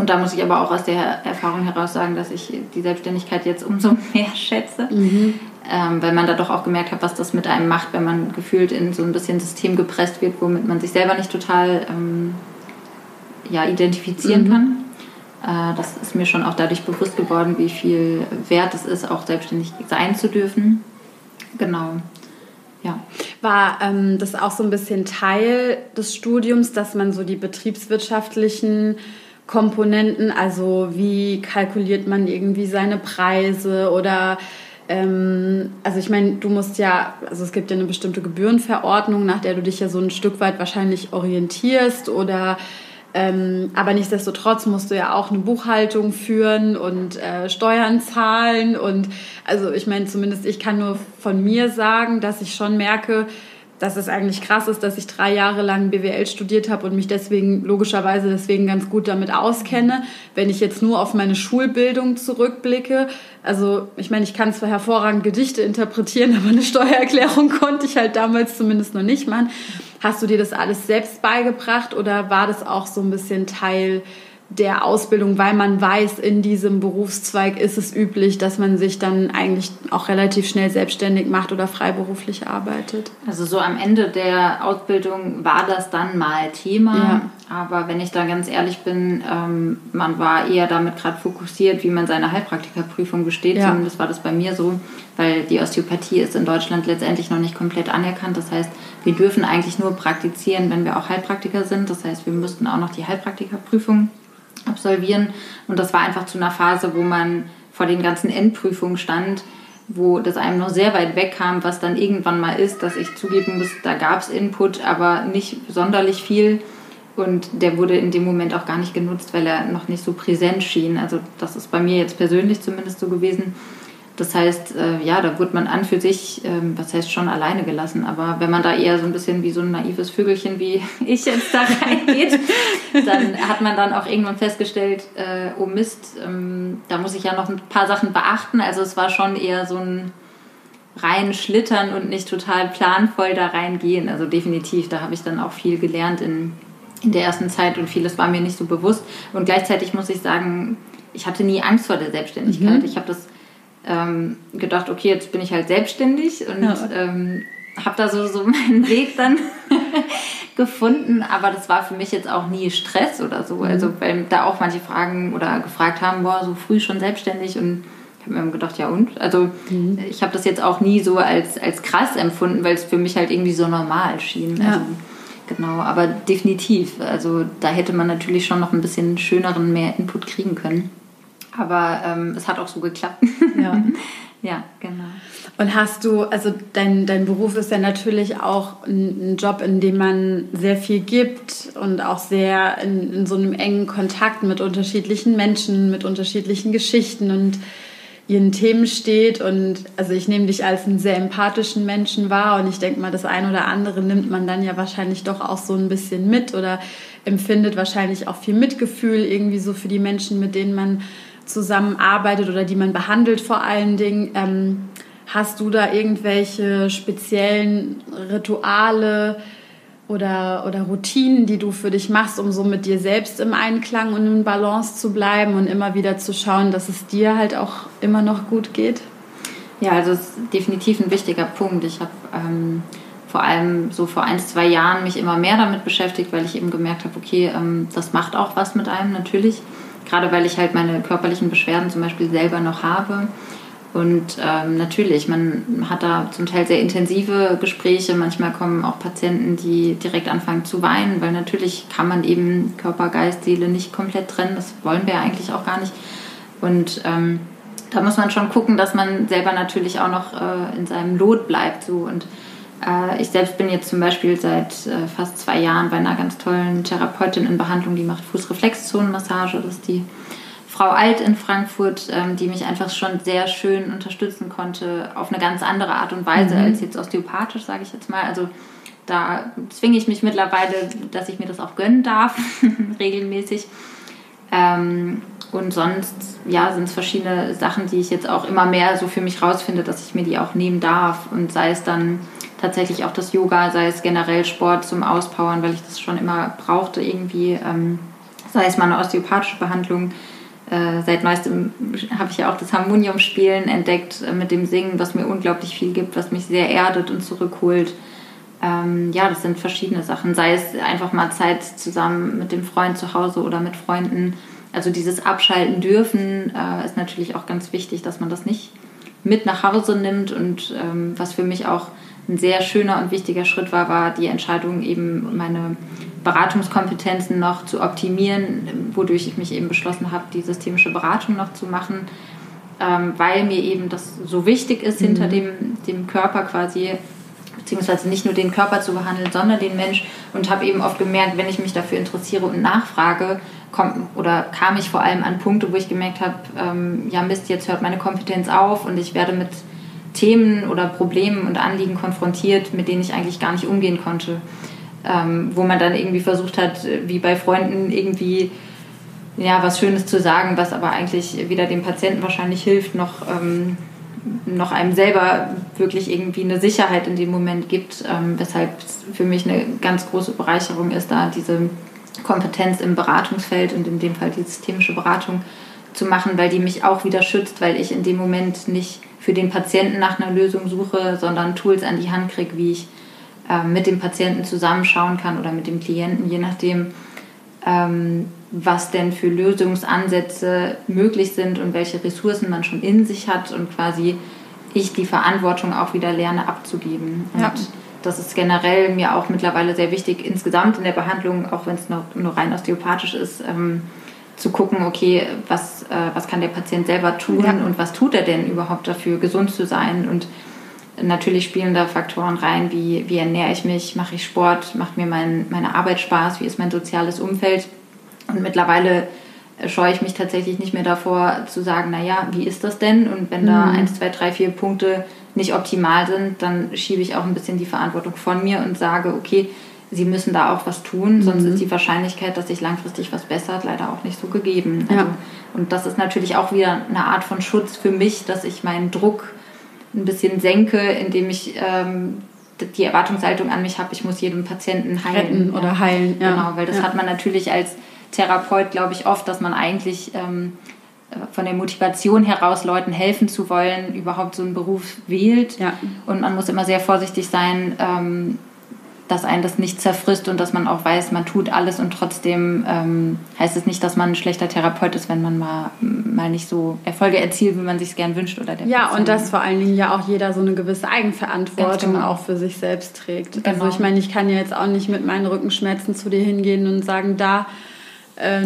Und da muss ich aber auch aus der Erfahrung heraus sagen, dass ich die Selbstständigkeit jetzt umso mehr schätze, mhm. ähm, weil man da doch auch gemerkt hat, was das mit einem macht, wenn man gefühlt in so ein bisschen System gepresst wird, womit man sich selber nicht total ähm, ja, identifizieren mhm. kann. Äh, das ist mir schon auch dadurch bewusst geworden, wie viel wert es ist, auch selbstständig sein zu dürfen. Genau. Ja. War ähm, das auch so ein bisschen Teil des Studiums, dass man so die betriebswirtschaftlichen Komponenten, also wie kalkuliert man irgendwie seine Preise oder ähm, also ich meine, du musst ja, also es gibt ja eine bestimmte Gebührenverordnung, nach der du dich ja so ein Stück weit wahrscheinlich orientierst oder ähm, aber nichtsdestotrotz musst du ja auch eine Buchhaltung führen und äh, Steuern zahlen und also ich meine, zumindest ich kann nur von mir sagen, dass ich schon merke, dass es eigentlich krass ist, dass ich drei Jahre lang BWL studiert habe und mich deswegen logischerweise deswegen ganz gut damit auskenne. Wenn ich jetzt nur auf meine Schulbildung zurückblicke, also ich meine, ich kann zwar hervorragend Gedichte interpretieren, aber eine Steuererklärung konnte ich halt damals zumindest noch nicht machen. Hast du dir das alles selbst beigebracht oder war das auch so ein bisschen Teil der Ausbildung, weil man weiß, in diesem Berufszweig ist es üblich, dass man sich dann eigentlich auch relativ schnell selbstständig macht oder freiberuflich arbeitet. Also so am Ende der Ausbildung war das dann mal Thema, ja. aber wenn ich da ganz ehrlich bin, ähm, man war eher damit gerade fokussiert, wie man seine Heilpraktikerprüfung besteht. Ja. Zumindest war das bei mir so, weil die Osteopathie ist in Deutschland letztendlich noch nicht komplett anerkannt. Das heißt, wir dürfen eigentlich nur praktizieren, wenn wir auch Heilpraktiker sind. Das heißt, wir müssten auch noch die Heilpraktikerprüfung absolvieren. Und das war einfach zu einer Phase, wo man vor den ganzen Endprüfungen stand, wo das einem noch sehr weit weg kam, was dann irgendwann mal ist, dass ich zugeben muss, da gab es Input, aber nicht sonderlich viel. Und der wurde in dem Moment auch gar nicht genutzt, weil er noch nicht so präsent schien. Also das ist bei mir jetzt persönlich zumindest so gewesen. Das heißt, äh, ja, da wird man an für sich, ähm, was heißt schon alleine gelassen, aber wenn man da eher so ein bisschen wie so ein naives Vögelchen wie ich jetzt da reingeht, dann hat man dann auch irgendwann festgestellt, äh, oh Mist, ähm, da muss ich ja noch ein paar Sachen beachten. Also es war schon eher so ein rein schlittern und nicht total planvoll da reingehen. Also definitiv, da habe ich dann auch viel gelernt in, in der ersten Zeit und vieles war mir nicht so bewusst. Und gleichzeitig muss ich sagen, ich hatte nie Angst vor der Selbstständigkeit. Mhm. Ich habe das ähm, gedacht, okay, jetzt bin ich halt selbstständig und ja. ähm, habe da so, so meinen Weg dann gefunden. Aber das war für mich jetzt auch nie Stress oder so. Mhm. Also, weil da auch manche Fragen oder gefragt haben, boah, so früh schon selbstständig und Ich habe mir gedacht, ja und? Also mhm. ich habe das jetzt auch nie so als, als krass empfunden, weil es für mich halt irgendwie so normal schien. Ja. Also, genau, aber definitiv. Also da hätte man natürlich schon noch ein bisschen schöneren, mehr Input kriegen können. Aber ähm, es hat auch so geklappt. Ja. ja, genau. Und hast du, also dein, dein Beruf ist ja natürlich auch ein, ein Job, in dem man sehr viel gibt und auch sehr in, in so einem engen Kontakt mit unterschiedlichen Menschen, mit unterschiedlichen Geschichten und ihren Themen steht. Und also ich nehme dich als einen sehr empathischen Menschen wahr und ich denke mal, das eine oder andere nimmt man dann ja wahrscheinlich doch auch so ein bisschen mit oder empfindet wahrscheinlich auch viel Mitgefühl irgendwie so für die Menschen, mit denen man zusammenarbeitet oder die man behandelt vor allen Dingen. Ähm, Hast du da irgendwelche speziellen Rituale oder, oder Routinen, die du für dich machst, um so mit dir selbst im Einklang und in Balance zu bleiben und immer wieder zu schauen, dass es dir halt auch immer noch gut geht? Ja, also es ist definitiv ein wichtiger Punkt. Ich habe ähm, vor allem so vor ein, zwei Jahren mich immer mehr damit beschäftigt, weil ich eben gemerkt habe, okay, ähm, das macht auch was mit einem natürlich. Gerade weil ich halt meine körperlichen Beschwerden zum Beispiel selber noch habe und ähm, natürlich, man hat da zum Teil sehr intensive Gespräche. Manchmal kommen auch Patienten, die direkt anfangen zu weinen, weil natürlich kann man eben Körper, Geist, Seele nicht komplett trennen. Das wollen wir ja eigentlich auch gar nicht. Und ähm, da muss man schon gucken, dass man selber natürlich auch noch äh, in seinem Lot bleibt. So. Und ich selbst bin jetzt zum Beispiel seit äh, fast zwei Jahren bei einer ganz tollen Therapeutin in Behandlung, die macht Fußreflexzonenmassage. Das ist die Frau Alt in Frankfurt, ähm, die mich einfach schon sehr schön unterstützen konnte, auf eine ganz andere Art und Weise mhm. als jetzt osteopathisch, sage ich jetzt mal. Also da zwinge ich mich mittlerweile, dass ich mir das auch gönnen darf, regelmäßig. Ähm, und sonst, ja, sind es verschiedene Sachen, die ich jetzt auch immer mehr so für mich rausfinde, dass ich mir die auch nehmen darf. Und sei es dann tatsächlich auch das Yoga, sei es generell Sport zum Auspowern, weil ich das schon immer brauchte irgendwie, ähm, sei es mal eine osteopathische Behandlung äh, seit neuestem habe ich ja auch das Harmoniumspielen entdeckt äh, mit dem Singen, was mir unglaublich viel gibt, was mich sehr erdet und zurückholt. Ähm, ja, das sind verschiedene Sachen. Sei es einfach mal Zeit zusammen mit dem Freund zu Hause oder mit Freunden. Also dieses Abschalten dürfen äh, ist natürlich auch ganz wichtig, dass man das nicht mit nach Hause nimmt. Und ähm, was für mich auch ein sehr schöner und wichtiger Schritt war, war die Entscheidung, eben meine Beratungskompetenzen noch zu optimieren, wodurch ich mich eben beschlossen habe, die systemische Beratung noch zu machen, ähm, weil mir eben das so wichtig ist, mhm. hinter dem, dem Körper quasi, beziehungsweise nicht nur den Körper zu behandeln, sondern den Mensch und habe eben oft gemerkt, wenn ich mich dafür interessiere und nachfrage, komm, oder kam ich vor allem an Punkte, wo ich gemerkt habe, ähm, ja Mist, jetzt hört meine Kompetenz auf und ich werde mit Themen oder Problemen und Anliegen konfrontiert, mit denen ich eigentlich gar nicht umgehen konnte. Ähm, wo man dann irgendwie versucht hat, wie bei Freunden irgendwie ja, was Schönes zu sagen, was aber eigentlich weder dem Patienten wahrscheinlich hilft, noch, ähm, noch einem selber wirklich irgendwie eine Sicherheit in dem Moment gibt, ähm, weshalb es für mich eine ganz große Bereicherung ist, da diese Kompetenz im Beratungsfeld und in dem Fall die systemische Beratung zu machen, weil die mich auch wieder schützt, weil ich in dem Moment nicht für den Patienten nach einer Lösung suche, sondern Tools an die Hand kriege, wie ich ähm, mit dem Patienten zusammenschauen kann oder mit dem Klienten, je nachdem, ähm, was denn für Lösungsansätze möglich sind und welche Ressourcen man schon in sich hat und quasi ich die Verantwortung auch wieder lerne abzugeben. Und ja. das ist generell mir auch mittlerweile sehr wichtig, insgesamt in der Behandlung, auch wenn es noch nur rein osteopathisch ist, ähm, zu gucken, okay, was, äh, was kann der Patient selber tun ja. und was tut er denn überhaupt dafür, gesund zu sein und Natürlich spielen da Faktoren rein, wie, wie ernähre ich mich, mache ich Sport, macht mir mein, meine Arbeit Spaß, wie ist mein soziales Umfeld. Und mittlerweile scheue ich mich tatsächlich nicht mehr davor zu sagen, naja, wie ist das denn? Und wenn da mhm. eins, zwei, drei, vier Punkte nicht optimal sind, dann schiebe ich auch ein bisschen die Verantwortung von mir und sage, okay, Sie müssen da auch was tun, sonst mhm. ist die Wahrscheinlichkeit, dass sich langfristig was bessert, leider auch nicht so gegeben. Also, ja. Und das ist natürlich auch wieder eine Art von Schutz für mich, dass ich meinen Druck ein bisschen senke, indem ich ähm, die Erwartungshaltung an mich habe, ich muss jedem Patienten heilen. Retten oder heilen, ja. Genau, weil das ja. hat man natürlich als Therapeut, glaube ich, oft, dass man eigentlich ähm, von der Motivation heraus, Leuten helfen zu wollen, überhaupt so einen Beruf wählt. Ja. Und man muss immer sehr vorsichtig sein, ähm, dass einen das nicht zerfrisst und dass man auch weiß, man tut alles und trotzdem ähm, heißt es nicht, dass man ein schlechter Therapeut ist, wenn man mal, mal nicht so Erfolge erzielt, wie man sich gern wünscht oder der Ja, und dass vor allen Dingen ja auch jeder so eine gewisse Eigenverantwortung genau. auch für sich selbst trägt. Also genau. Also ich meine, ich kann ja jetzt auch nicht mit meinen Rückenschmerzen zu dir hingehen und sagen, da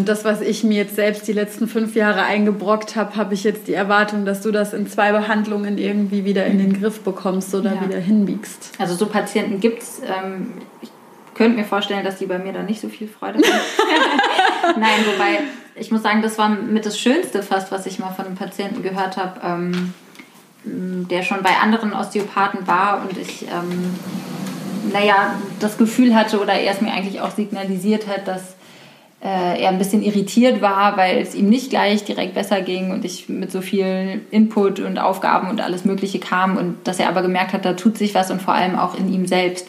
das, was ich mir jetzt selbst die letzten fünf Jahre eingebrockt habe, habe ich jetzt die Erwartung, dass du das in zwei Behandlungen irgendwie wieder in den Griff bekommst oder ja. wieder hinbiegst. Also so Patienten gibt es. Ähm, ich könnte mir vorstellen, dass die bei mir da nicht so viel Freude haben. Nein, wobei ich muss sagen, das war mit das Schönste fast, was ich mal von einem Patienten gehört habe, ähm, der schon bei anderen Osteopathen war und ich, ähm, naja, das Gefühl hatte oder er es mir eigentlich auch signalisiert hat, dass äh, er ein bisschen irritiert war, weil es ihm nicht gleich direkt besser ging und ich mit so viel Input und Aufgaben und alles Mögliche kam und dass er aber gemerkt hat, da tut sich was und vor allem auch in ihm selbst,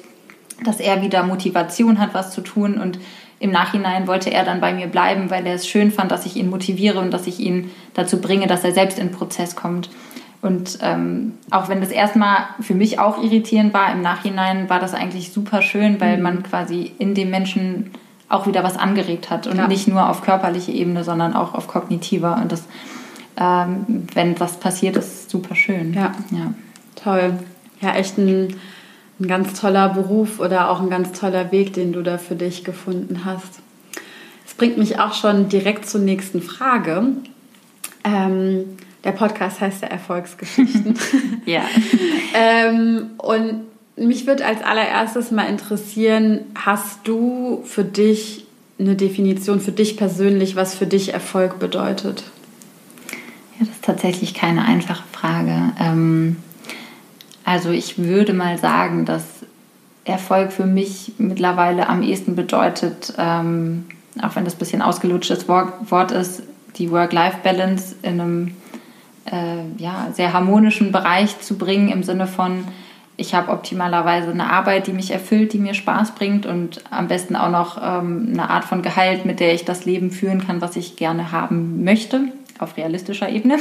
dass er wieder Motivation hat, was zu tun und im Nachhinein wollte er dann bei mir bleiben, weil er es schön fand, dass ich ihn motiviere und dass ich ihn dazu bringe, dass er selbst in den Prozess kommt. Und ähm, auch wenn das erstmal für mich auch irritierend war, im Nachhinein war das eigentlich super schön, weil mhm. man quasi in dem Menschen auch wieder was angeregt hat und ja. nicht nur auf körperlicher Ebene, sondern auch auf kognitiver. Und das, ähm, wenn das passiert, ist super schön. Ja. ja. Toll. Ja, echt ein, ein ganz toller Beruf oder auch ein ganz toller Weg, den du da für dich gefunden hast. Das bringt mich auch schon direkt zur nächsten Frage. Ähm, der Podcast heißt ja Erfolgsgeschichten. ja. ähm, und mich würde als allererstes mal interessieren, hast du für dich eine Definition für dich persönlich, was für dich Erfolg bedeutet? Ja, das ist tatsächlich keine einfache Frage. Ähm, also ich würde mal sagen, dass Erfolg für mich mittlerweile am ehesten bedeutet, ähm, auch wenn das ein bisschen ausgelutschtes Wort ist, die Work-Life-Balance in einem äh, ja, sehr harmonischen Bereich zu bringen, im Sinne von, ich habe optimalerweise eine Arbeit, die mich erfüllt, die mir Spaß bringt und am besten auch noch ähm, eine Art von Gehalt, mit der ich das Leben führen kann, was ich gerne haben möchte, auf realistischer Ebene.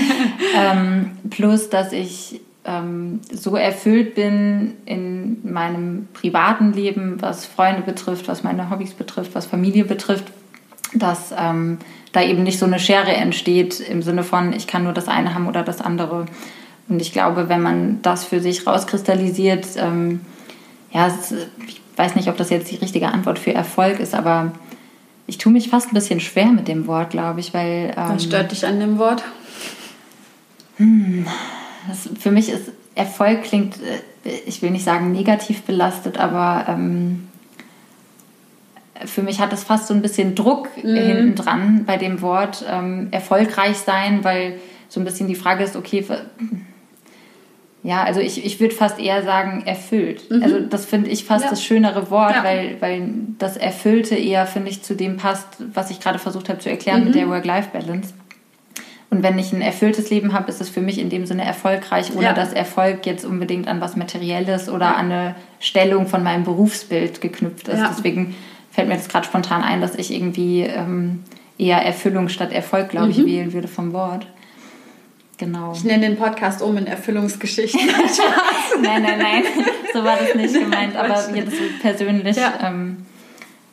ähm, plus, dass ich ähm, so erfüllt bin in meinem privaten Leben, was Freunde betrifft, was meine Hobbys betrifft, was Familie betrifft, dass ähm, da eben nicht so eine Schere entsteht im Sinne von, ich kann nur das eine haben oder das andere. Und ich glaube, wenn man das für sich rauskristallisiert, ähm, ja, ich weiß nicht, ob das jetzt die richtige Antwort für Erfolg ist, aber ich tue mich fast ein bisschen schwer mit dem Wort, glaube ich, weil. Ähm, Was stört dich an dem Wort? Hm, das, für mich ist Erfolg klingt, äh, ich will nicht sagen negativ belastet, aber ähm, für mich hat das fast so ein bisschen Druck mhm. hinten dran bei dem Wort ähm, erfolgreich sein, weil so ein bisschen die Frage ist, okay, ja, also ich, ich würde fast eher sagen erfüllt. Mhm. Also das finde ich fast ja. das schönere Wort, ja. weil, weil das Erfüllte eher, finde ich, zu dem passt, was ich gerade versucht habe zu erklären mhm. mit der Work-Life-Balance. Und wenn ich ein erfülltes Leben habe, ist es für mich in dem Sinne erfolgreich, ohne ja. dass Erfolg jetzt unbedingt an was Materielles oder an eine Stellung von meinem Berufsbild geknüpft ist. Deswegen fällt mir das gerade spontan ein, dass ich irgendwie ähm, eher Erfüllung statt Erfolg, glaube ich, mhm. wählen würde vom Wort. Genau. Ich nenne den Podcast um in Erfüllungsgeschichten. nein, nein, nein, so war das nicht gemeint, aber jetzt persönlich. Ja. Ähm,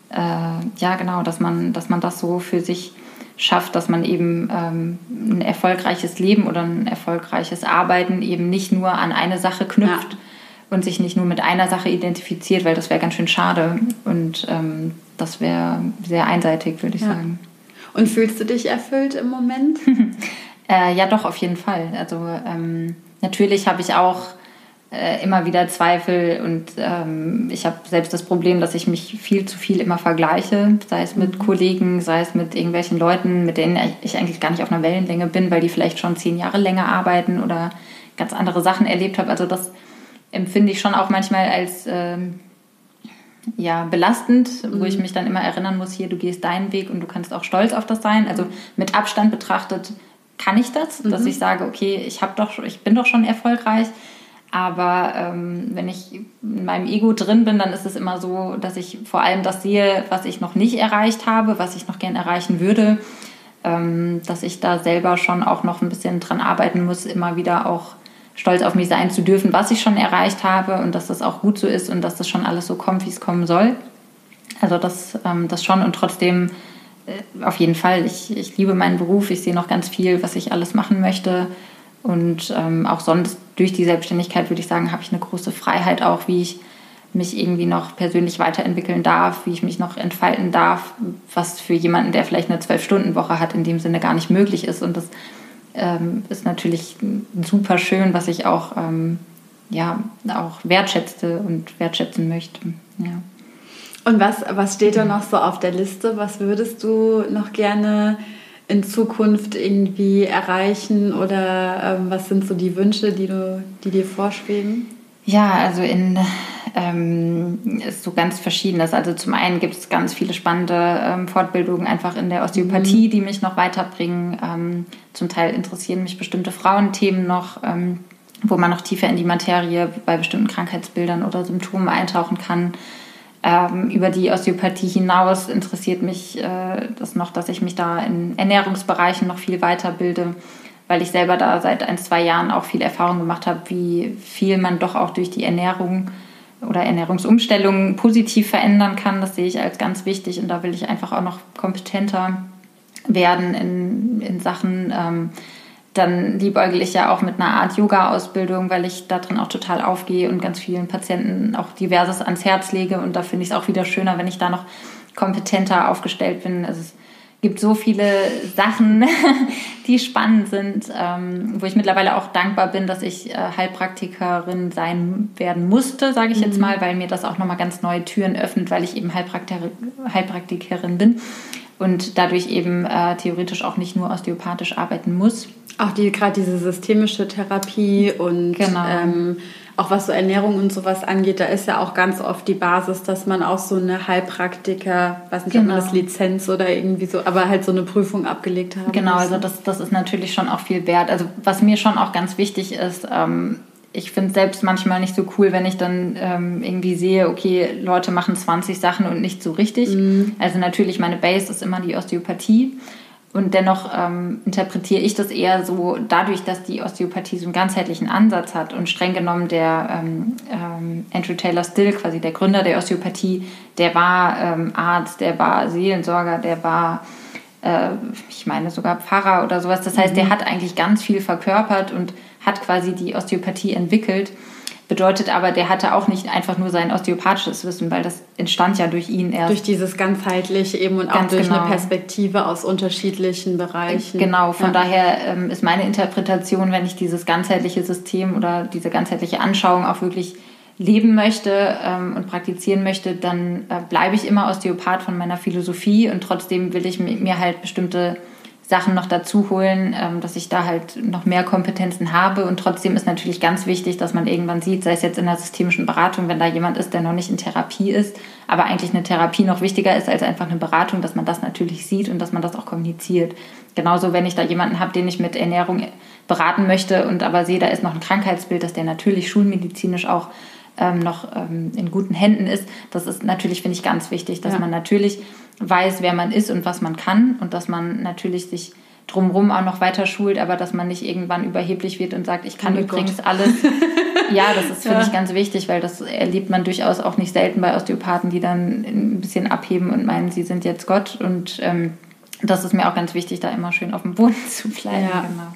äh, ja, genau, dass man, dass man das so für sich schafft, dass man eben ähm, ein erfolgreiches Leben oder ein erfolgreiches Arbeiten eben nicht nur an eine Sache knüpft ja. und sich nicht nur mit einer Sache identifiziert, weil das wäre ganz schön schade und ähm, das wäre sehr einseitig, würde ich ja. sagen. Und fühlst du dich erfüllt im Moment? Äh, ja, doch, auf jeden Fall. Also ähm, natürlich habe ich auch äh, immer wieder Zweifel und ähm, ich habe selbst das Problem, dass ich mich viel zu viel immer vergleiche, sei es mit mhm. Kollegen, sei es mit irgendwelchen Leuten, mit denen ich eigentlich gar nicht auf einer Wellenlänge bin, weil die vielleicht schon zehn Jahre länger arbeiten oder ganz andere Sachen erlebt habe. Also das empfinde ich schon auch manchmal als ähm, ja, belastend, mhm. wo ich mhm. mich dann immer erinnern muss, hier, du gehst deinen Weg und du kannst auch stolz auf das sein. Also mit Abstand betrachtet kann ich das, mhm. dass ich sage, okay, ich habe doch, ich bin doch schon erfolgreich. Aber ähm, wenn ich in meinem Ego drin bin, dann ist es immer so, dass ich vor allem das sehe, was ich noch nicht erreicht habe, was ich noch gern erreichen würde, ähm, dass ich da selber schon auch noch ein bisschen dran arbeiten muss, immer wieder auch stolz auf mich sein zu dürfen, was ich schon erreicht habe und dass das auch gut so ist und dass das schon alles so kommt, wie es kommen soll. Also das, ähm, das schon und trotzdem auf jeden Fall, ich, ich liebe meinen Beruf, ich sehe noch ganz viel, was ich alles machen möchte. Und ähm, auch sonst durch die Selbstständigkeit würde ich sagen, habe ich eine große Freiheit auch, wie ich mich irgendwie noch persönlich weiterentwickeln darf, wie ich mich noch entfalten darf, was für jemanden, der vielleicht eine Zwölf-Stunden-Woche hat, in dem Sinne gar nicht möglich ist. Und das ähm, ist natürlich super schön, was ich auch, ähm, ja, auch wertschätzte und wertschätzen möchte. Ja. Und was, was steht da noch so auf der Liste? Was würdest du noch gerne in Zukunft irgendwie erreichen oder ähm, was sind so die Wünsche, die, du, die dir vorschweben? Ja, also in ähm, ist so ganz verschiedenes. Also zum einen gibt es ganz viele spannende ähm, Fortbildungen einfach in der Osteopathie, mhm. die mich noch weiterbringen. Ähm, zum Teil interessieren mich bestimmte Frauenthemen noch, ähm, wo man noch tiefer in die Materie bei bestimmten Krankheitsbildern oder Symptomen eintauchen kann. Ähm, über die Osteopathie hinaus interessiert mich äh, das noch, dass ich mich da in Ernährungsbereichen noch viel weiterbilde weil ich selber da seit ein, zwei Jahren auch viel Erfahrung gemacht habe, wie viel man doch auch durch die Ernährung oder Ernährungsumstellungen positiv verändern kann. Das sehe ich als ganz wichtig und da will ich einfach auch noch kompetenter werden in, in Sachen. Ähm, dann liebäugel ich ja auch mit einer Art Yoga-Ausbildung, weil ich da drin auch total aufgehe und ganz vielen Patienten auch diverses ans Herz lege. Und da finde ich es auch wieder schöner, wenn ich da noch kompetenter aufgestellt bin. Also es gibt so viele Sachen, die spannend sind, ähm, wo ich mittlerweile auch dankbar bin, dass ich äh, Heilpraktikerin sein werden musste, sage ich mhm. jetzt mal, weil mir das auch nochmal ganz neue Türen öffnet, weil ich eben Heilpraktikerin bin und dadurch eben äh, theoretisch auch nicht nur osteopathisch arbeiten muss. Auch die gerade diese systemische Therapie und genau. ähm, auch was so Ernährung und sowas angeht, da ist ja auch ganz oft die Basis, dass man auch so eine Heilpraktiker, weiß nicht, genau. ob man das genau. Lizenz oder irgendwie so, aber halt so eine Prüfung abgelegt haben. Genau, muss. also das, das ist natürlich schon auch viel wert. Also was mir schon auch ganz wichtig ist, ähm, ich finde es selbst manchmal nicht so cool, wenn ich dann ähm, irgendwie sehe, okay, Leute machen 20 Sachen und nicht so richtig. Mhm. Also natürlich, meine Base ist immer die Osteopathie. Und dennoch ähm, interpretiere ich das eher so dadurch, dass die Osteopathie so einen ganzheitlichen Ansatz hat und streng genommen der ähm, ähm, Andrew Taylor Still, quasi der Gründer der Osteopathie, der war ähm, Arzt, der war Seelensorger, der war, äh, ich meine sogar Pfarrer oder sowas. Das heißt, mhm. der hat eigentlich ganz viel verkörpert und hat quasi die Osteopathie entwickelt. Bedeutet aber, der hatte auch nicht einfach nur sein osteopathisches Wissen, weil das entstand ja durch ihn erst. Durch dieses ganzheitliche eben und auch durch genau. eine Perspektive aus unterschiedlichen Bereichen. Genau, von ja. daher ähm, ist meine Interpretation, wenn ich dieses ganzheitliche System oder diese ganzheitliche Anschauung auch wirklich leben möchte ähm, und praktizieren möchte, dann äh, bleibe ich immer Osteopath von meiner Philosophie und trotzdem will ich mir halt bestimmte Sachen noch dazu holen, ähm, dass ich da halt noch mehr Kompetenzen habe. Und trotzdem ist natürlich ganz wichtig, dass man irgendwann sieht, sei es jetzt in der systemischen Beratung, wenn da jemand ist, der noch nicht in Therapie ist, aber eigentlich eine Therapie noch wichtiger ist als einfach eine Beratung, dass man das natürlich sieht und dass man das auch kommuniziert. Genauso, wenn ich da jemanden habe, den ich mit Ernährung beraten möchte und aber sehe, da ist noch ein Krankheitsbild, dass der natürlich schulmedizinisch auch ähm, noch ähm, in guten Händen ist. Das ist natürlich, finde ich, ganz wichtig, dass ja. man natürlich weiß, wer man ist und was man kann und dass man natürlich sich drumherum auch noch weiter schult, aber dass man nicht irgendwann überheblich wird und sagt, ich kann oh übrigens Gott. alles. ja, das ist, finde ja. ich, ganz wichtig, weil das erlebt man durchaus auch nicht selten bei Osteopathen, die dann ein bisschen abheben und meinen, sie sind jetzt Gott. Und ähm, das ist mir auch ganz wichtig, da immer schön auf dem Boden zu bleiben. Ja. Genau.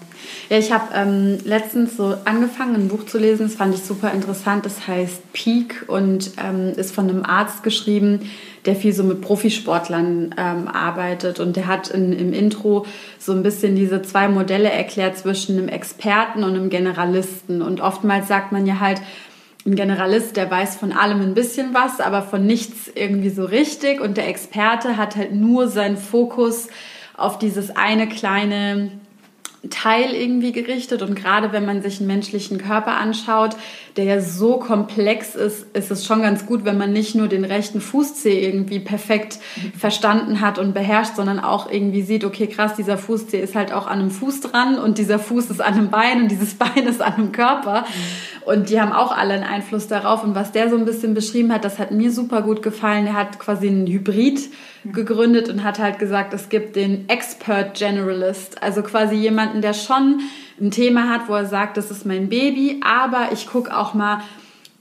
Ja, ich habe ähm, letztens so angefangen, ein Buch zu lesen. Das fand ich super interessant. Das heißt Peak und ähm, ist von einem Arzt geschrieben, der viel so mit Profisportlern ähm, arbeitet. Und der hat in, im Intro so ein bisschen diese zwei Modelle erklärt zwischen einem Experten und einem Generalisten. Und oftmals sagt man ja halt, ein Generalist, der weiß von allem ein bisschen was, aber von nichts irgendwie so richtig. Und der Experte hat halt nur seinen Fokus auf dieses eine kleine Teil irgendwie gerichtet. Und gerade wenn man sich einen menschlichen Körper anschaut, der ja so komplex ist, ist es schon ganz gut, wenn man nicht nur den rechten Fußzeh irgendwie perfekt verstanden hat und beherrscht, sondern auch irgendwie sieht, okay, krass, dieser Fußzeh ist halt auch an einem Fuß dran und dieser Fuß ist an einem Bein und dieses Bein ist an einem Körper. Und die haben auch alle einen Einfluss darauf. Und was der so ein bisschen beschrieben hat, das hat mir super gut gefallen. Er hat quasi einen Hybrid gegründet und hat halt gesagt, es gibt den Expert Generalist, also quasi jemanden, der schon ein Thema hat, wo er sagt, das ist mein Baby, aber ich gucke auch mal,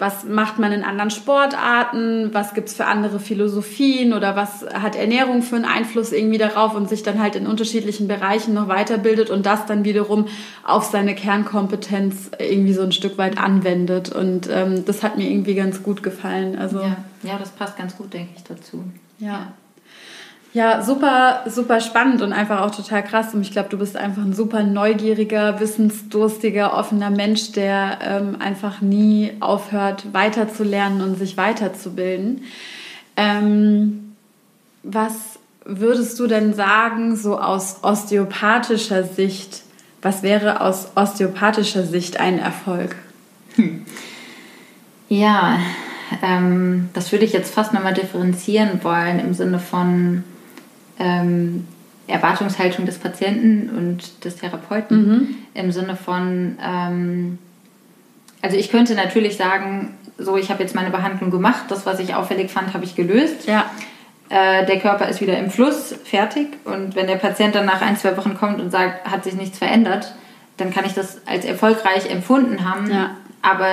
was macht man in anderen Sportarten, was gibt's für andere Philosophien oder was hat Ernährung für einen Einfluss irgendwie darauf und sich dann halt in unterschiedlichen Bereichen noch weiterbildet und das dann wiederum auf seine Kernkompetenz irgendwie so ein Stück weit anwendet. Und ähm, das hat mir irgendwie ganz gut gefallen. Also, ja. ja, das passt ganz gut, denke ich, dazu. ja. ja. Ja, super, super spannend und einfach auch total krass. Und ich glaube, du bist einfach ein super neugieriger, wissensdurstiger, offener Mensch, der ähm, einfach nie aufhört, weiterzulernen und sich weiterzubilden. Ähm, was würdest du denn sagen, so aus osteopathischer Sicht, was wäre aus osteopathischer Sicht ein Erfolg? Hm. Ja, ähm, das würde ich jetzt fast nochmal differenzieren wollen im Sinne von ähm, Erwartungshaltung des Patienten und des Therapeuten mhm. im Sinne von, ähm, also ich könnte natürlich sagen, so ich habe jetzt meine Behandlung gemacht, das, was ich auffällig fand, habe ich gelöst. Ja. Äh, der Körper ist wieder im Fluss, fertig. Und wenn der Patient dann nach ein, zwei Wochen kommt und sagt, hat sich nichts verändert, dann kann ich das als erfolgreich empfunden haben. Ja. Aber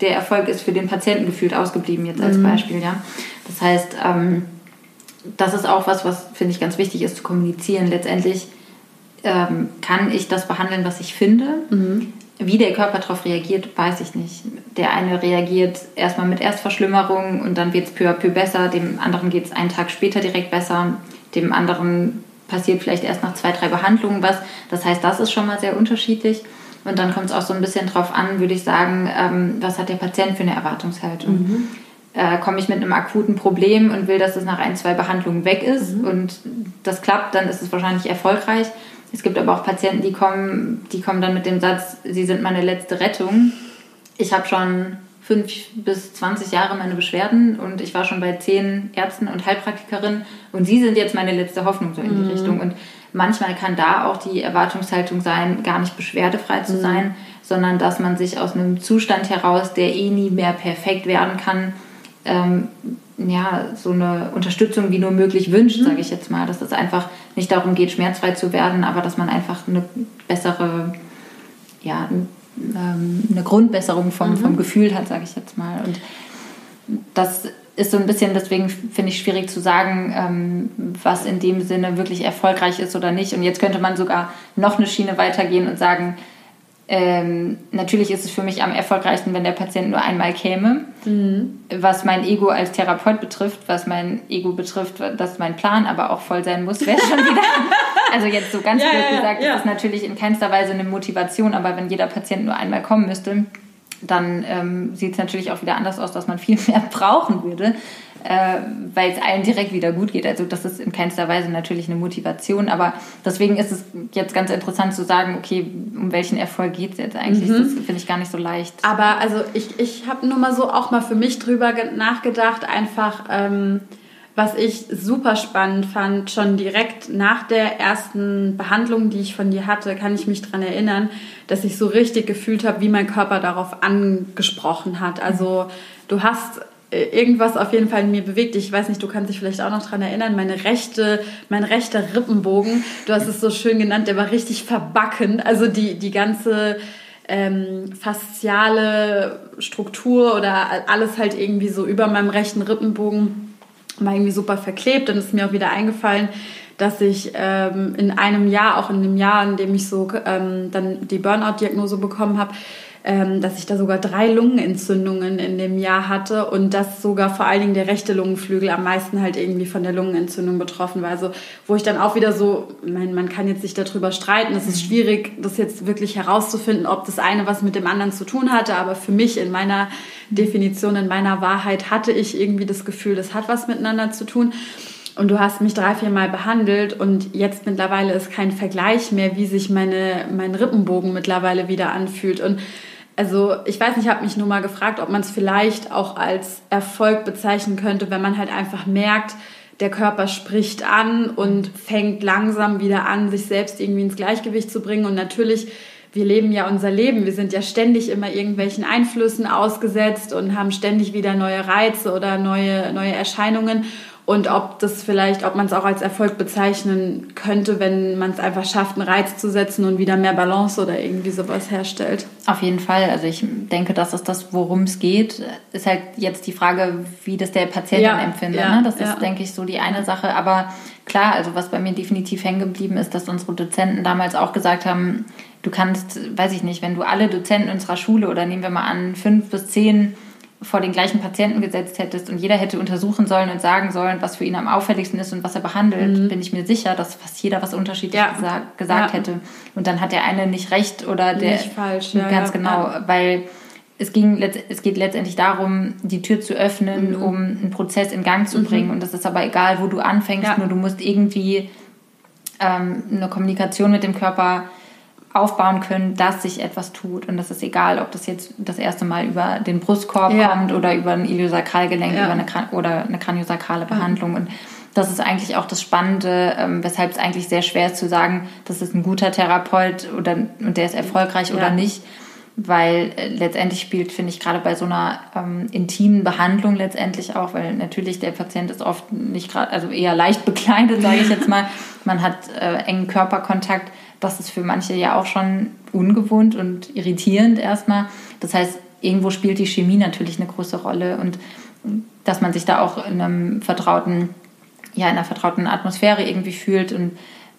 der Erfolg ist für den Patienten gefühlt ausgeblieben, jetzt als mhm. Beispiel. Ja? Das heißt, ähm, das ist auch was, was finde ich ganz wichtig ist zu kommunizieren. Letztendlich ähm, kann ich das behandeln, was ich finde. Mhm. Wie der Körper darauf reagiert, weiß ich nicht. Der eine reagiert erstmal mit Erstverschlimmerung und dann wird es peu à peu besser. Dem anderen geht es einen Tag später direkt besser. Dem anderen passiert vielleicht erst nach zwei, drei Behandlungen was. Das heißt, das ist schon mal sehr unterschiedlich. Und dann kommt es auch so ein bisschen drauf an, würde ich sagen, ähm, was hat der Patient für eine Erwartungshaltung. Mhm äh, komme ich mit einem akuten Problem und will, dass es nach ein, zwei Behandlungen weg ist mhm. und das klappt, dann ist es wahrscheinlich erfolgreich. Es gibt aber auch Patienten, die kommen, die kommen dann mit dem Satz, sie sind meine letzte Rettung. Ich habe schon fünf bis 20 Jahre meine Beschwerden und ich war schon bei zehn Ärzten und Heilpraktikerinnen und sie sind jetzt meine letzte Hoffnung so in die mhm. Richtung. Und manchmal kann da auch die Erwartungshaltung sein, gar nicht beschwerdefrei zu mhm. sein, sondern dass man sich aus einem Zustand heraus, der eh nie mehr perfekt werden kann, ähm, ja, so eine Unterstützung wie nur möglich wünscht, mhm. sage ich jetzt mal. Dass es einfach nicht darum geht, schmerzfrei zu werden, aber dass man einfach eine bessere, ja, ähm, eine Grundbesserung vom, mhm. vom Gefühl hat, sage ich jetzt mal. Und das ist so ein bisschen, deswegen finde ich schwierig zu sagen, ähm, was in dem Sinne wirklich erfolgreich ist oder nicht. Und jetzt könnte man sogar noch eine Schiene weitergehen und sagen, ähm, natürlich ist es für mich am erfolgreichsten, wenn der Patient nur einmal käme. Mhm. Was mein Ego als Therapeut betrifft, was mein Ego betrifft, dass mein Plan aber auch voll sein muss, wäre schon wieder. also jetzt so ganz ja, blöd gesagt, ja. ist natürlich in keinster Weise eine Motivation, aber wenn jeder Patient nur einmal kommen müsste, dann ähm, sieht es natürlich auch wieder anders aus, dass man viel mehr brauchen würde äh, weil es allen direkt wieder gut geht. Also das ist in keinster Weise natürlich eine Motivation, aber deswegen ist es jetzt ganz interessant zu sagen, okay, um welchen Erfolg geht es jetzt eigentlich? Mhm. Das finde ich gar nicht so leicht. Aber also ich, ich habe nur mal so auch mal für mich drüber nachgedacht, einfach... Ähm, was ich super spannend fand, schon direkt nach der ersten Behandlung, die ich von dir hatte, kann ich mich daran erinnern, dass ich so richtig gefühlt habe, wie mein Körper darauf angesprochen hat. Also du hast irgendwas auf jeden Fall in mir bewegt. Ich weiß nicht, du kannst dich vielleicht auch noch daran erinnern, meine rechte, mein rechter Rippenbogen, du hast es so schön genannt, der war richtig verbacken. Also die, die ganze ähm, fasziale Struktur oder alles halt irgendwie so über meinem rechten Rippenbogen war irgendwie super verklebt. Dann ist mir auch wieder eingefallen, dass ich ähm, in einem Jahr, auch in dem Jahr, in dem ich so ähm, dann die Burnout-Diagnose bekommen habe, dass ich da sogar drei Lungenentzündungen in dem Jahr hatte und dass sogar vor allen Dingen der rechte Lungenflügel am meisten halt irgendwie von der Lungenentzündung betroffen war. Also wo ich dann auch wieder so, mein, man kann jetzt nicht darüber streiten, es ist schwierig, das jetzt wirklich herauszufinden, ob das eine was mit dem anderen zu tun hatte, aber für mich in meiner Definition, in meiner Wahrheit hatte ich irgendwie das Gefühl, das hat was miteinander zu tun. Und du hast mich drei, vier Mal behandelt und jetzt mittlerweile ist kein Vergleich mehr, wie sich meine, mein Rippenbogen mittlerweile wieder anfühlt. Und also ich weiß nicht, ich habe mich nur mal gefragt, ob man es vielleicht auch als Erfolg bezeichnen könnte, wenn man halt einfach merkt, der Körper spricht an und fängt langsam wieder an, sich selbst irgendwie ins Gleichgewicht zu bringen. Und natürlich, wir leben ja unser Leben. Wir sind ja ständig immer irgendwelchen Einflüssen ausgesetzt und haben ständig wieder neue Reize oder neue, neue Erscheinungen. Und ob das vielleicht, ob man es auch als Erfolg bezeichnen könnte, wenn man es einfach schafft, einen Reiz zu setzen und wieder mehr Balance oder irgendwie sowas herstellt. Auf jeden Fall. Also ich denke, das ist das, worum es geht. Ist halt jetzt die Frage, wie das der Patient ja, empfindet. Ja, ne? Das ist, denke ich, so die eine Sache. Aber klar, also was bei mir definitiv hängen geblieben ist, dass unsere Dozenten damals auch gesagt haben, du kannst, weiß ich nicht, wenn du alle Dozenten unserer Schule oder nehmen wir mal an, fünf bis zehn vor den gleichen Patienten gesetzt hättest und jeder hätte untersuchen sollen und sagen sollen, was für ihn am auffälligsten ist und was er behandelt, mhm. bin ich mir sicher, dass fast jeder was unterschiedlich ja. gesagt, gesagt ja. hätte. Und dann hat der eine nicht recht oder der nicht falsch. Ja, ganz genau, weil es, ging, es geht letztendlich darum, die Tür zu öffnen, mhm. um einen Prozess in Gang zu mhm. bringen. Und das ist aber egal, wo du anfängst, nur du musst irgendwie ähm, eine Kommunikation mit dem Körper aufbauen können, dass sich etwas tut. Und das ist egal, ob das jetzt das erste Mal über den Brustkorb ja. kommt oder über ein Iliosakralgelenk ja. über eine, oder eine kraniosakrale Behandlung. Und das ist eigentlich auch das Spannende, ähm, weshalb es eigentlich sehr schwer ist zu sagen, das ist ein guter Therapeut oder, und der ist erfolgreich ja. oder nicht. Weil äh, letztendlich spielt, finde ich, gerade bei so einer ähm, intimen Behandlung letztendlich auch, weil natürlich der Patient ist oft nicht gerade, also eher leicht bekleidet, sage ich jetzt mal. Man hat äh, engen Körperkontakt das ist für manche ja auch schon ungewohnt und irritierend erstmal. Das heißt, irgendwo spielt die Chemie natürlich eine große Rolle und dass man sich da auch in einem vertrauten, ja, in einer vertrauten Atmosphäre irgendwie fühlt und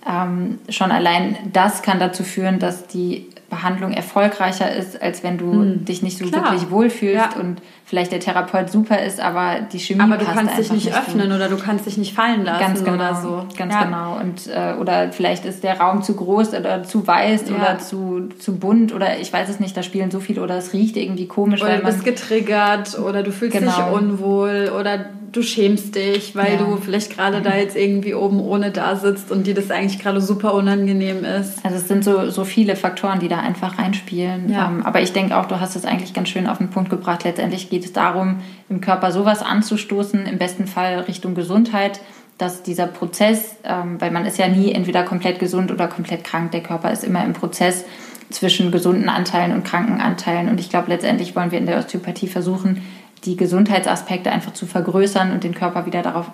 ähm, schon allein das kann dazu führen, dass die Behandlung erfolgreicher ist, als wenn du hm. dich nicht so Klar. wirklich wohlfühlst ja. und vielleicht der Therapeut super ist, aber die Chemie Aber du kannst dich nicht, nicht öffnen oder du kannst dich nicht fallen lassen ganz genau, oder so. Ganz ja. genau. Und, äh, oder vielleicht ist der Raum zu groß oder zu weiß ja. oder zu, zu bunt oder ich weiß es nicht, da spielen so viele oder es riecht irgendwie komisch. Oder du bist getriggert oder du fühlst genau. dich unwohl oder du schämst dich, weil ja. du vielleicht gerade da jetzt irgendwie oben ohne da sitzt und dir das eigentlich gerade super unangenehm ist. Also es sind so, so viele Faktoren, die da einfach reinspielen. Ja. Ähm, aber ich denke auch, du hast es eigentlich ganz schön auf den Punkt gebracht. Letztendlich geht es darum, im Körper sowas anzustoßen, im besten Fall Richtung Gesundheit, dass dieser Prozess, ähm, weil man ist ja nie entweder komplett gesund oder komplett krank, der Körper ist immer im Prozess zwischen gesunden Anteilen und kranken Anteilen. Und ich glaube, letztendlich wollen wir in der Osteopathie versuchen, die Gesundheitsaspekte einfach zu vergrößern und den Körper wieder darauf,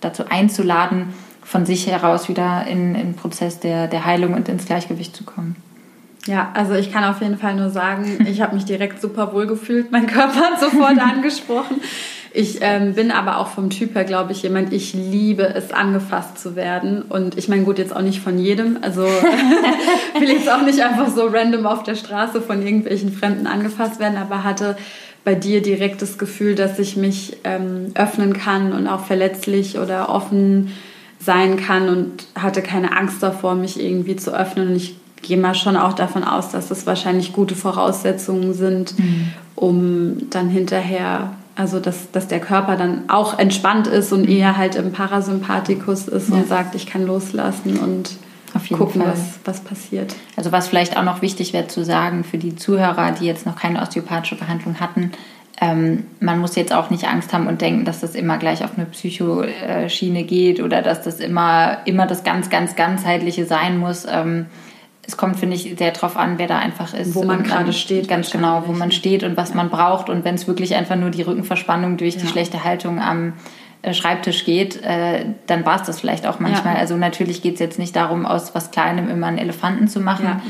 dazu einzuladen, von sich heraus wieder in den Prozess der, der Heilung und ins Gleichgewicht zu kommen. Ja, also ich kann auf jeden Fall nur sagen, ich habe mich direkt super wohl gefühlt. Mein Körper hat sofort angesprochen. Ich ähm, bin aber auch vom Typ her, glaube ich, jemand, ich liebe es, angefasst zu werden. Und ich meine, gut, jetzt auch nicht von jedem. Also will jetzt auch nicht einfach so random auf der Straße von irgendwelchen Fremden angefasst werden, aber hatte bei dir direkt das Gefühl, dass ich mich ähm, öffnen kann und auch verletzlich oder offen sein kann und hatte keine Angst davor, mich irgendwie zu öffnen. Und ich gehe mal schon auch davon aus, dass das wahrscheinlich gute Voraussetzungen sind, mhm. um dann hinterher, also dass, dass der Körper dann auch entspannt ist und mhm. eher halt im Parasympathikus ist ja. und sagt, ich kann loslassen und gucken, Fall. Was, was passiert. Also was vielleicht auch noch wichtig wäre zu sagen für die Zuhörer, die jetzt noch keine osteopathische Behandlung hatten, ähm, man muss jetzt auch nicht Angst haben und denken, dass das immer gleich auf eine Psychoschiene geht oder dass das immer, immer das ganz, ganz ganzheitliche sein muss. Ähm, es kommt, finde ich, sehr darauf an, wer da einfach ist. Wo man gerade steht. Ganz genau, wo man steht und was ja. man braucht. Und wenn es wirklich einfach nur die Rückenverspannung durch ja. die schlechte Haltung am Schreibtisch geht, äh, dann war es das vielleicht auch manchmal. Ja. Also natürlich geht es jetzt nicht darum, aus was Kleinem immer einen Elefanten zu machen. Ja.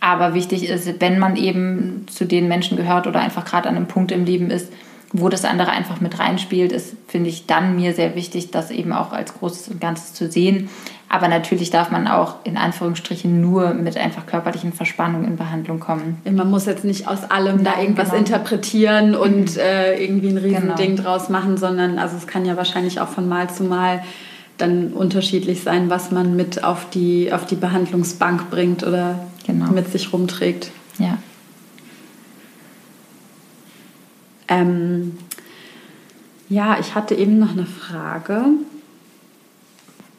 Aber wichtig ist, wenn man eben zu den Menschen gehört oder einfach gerade an einem Punkt im Leben ist, wo das andere einfach mit reinspielt, ist, finde ich, dann mir sehr wichtig, das eben auch als Großes und Ganzes zu sehen. Aber natürlich darf man auch in Anführungsstrichen nur mit einfach körperlichen Verspannungen in Behandlung kommen. Man muss jetzt nicht aus allem da irgendwas genau. interpretieren und mhm. äh, irgendwie ein Riesending genau. draus machen, sondern also es kann ja wahrscheinlich auch von Mal zu Mal dann unterschiedlich sein, was man mit auf die, auf die Behandlungsbank bringt oder genau. mit sich rumträgt. Ja. Ähm, ja, ich hatte eben noch eine Frage.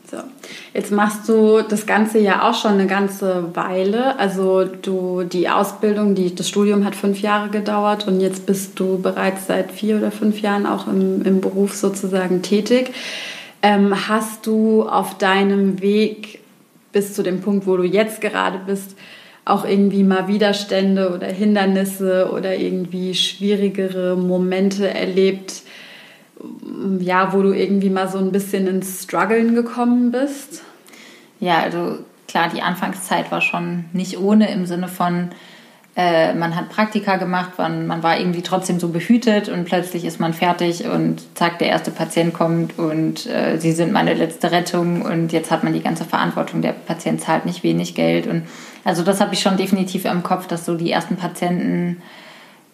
So. Jetzt machst du das Ganze ja auch schon eine ganze Weile. Also du die Ausbildung, die, das Studium hat fünf Jahre gedauert und jetzt bist du bereits seit vier oder fünf Jahren auch im, im Beruf sozusagen tätig. Ähm, hast du auf deinem Weg bis zu dem Punkt, wo du jetzt gerade bist, auch irgendwie mal Widerstände oder Hindernisse oder irgendwie schwierigere Momente erlebt, ja, wo du irgendwie mal so ein bisschen ins Struggeln gekommen bist? Ja, also klar, die Anfangszeit war schon nicht ohne im Sinne von, äh, man hat Praktika gemacht, man, man war irgendwie trotzdem so behütet und plötzlich ist man fertig und zack, der erste Patient kommt und äh, sie sind meine letzte Rettung und jetzt hat man die ganze Verantwortung. Der Patient zahlt nicht wenig Geld und also das habe ich schon definitiv im Kopf, dass so die ersten Patienten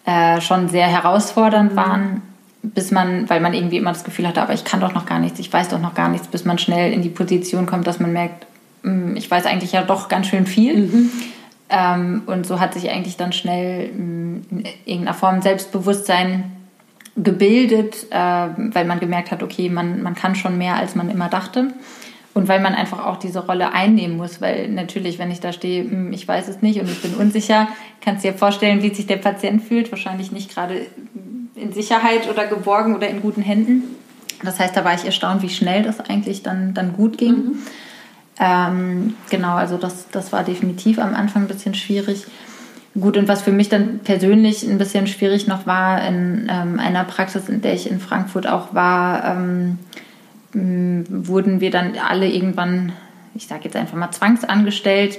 äh, schon sehr herausfordernd mhm. waren, bis man, weil man irgendwie immer das Gefühl hatte, aber ich kann doch noch gar nichts, ich weiß doch noch gar nichts, bis man schnell in die Position kommt, dass man merkt, hm, ich weiß eigentlich ja doch ganz schön viel. Mhm. Ähm, und so hat sich eigentlich dann schnell hm, in irgendeiner Form Selbstbewusstsein gebildet, äh, weil man gemerkt hat, okay, man, man kann schon mehr, als man immer dachte. Und weil man einfach auch diese Rolle einnehmen muss, weil natürlich, wenn ich da stehe, hm, ich weiß es nicht und ich bin unsicher, kannst du dir vorstellen, wie sich der Patient fühlt. Wahrscheinlich nicht gerade in Sicherheit oder geborgen oder in guten Händen. Das heißt, da war ich erstaunt, wie schnell das eigentlich dann, dann gut ging. Mhm. Ähm, genau, also das, das war definitiv am Anfang ein bisschen schwierig. Gut, und was für mich dann persönlich ein bisschen schwierig noch war, in ähm, einer Praxis, in der ich in Frankfurt auch war, ähm, wurden wir dann alle irgendwann, ich sage jetzt einfach mal, zwangsangestellt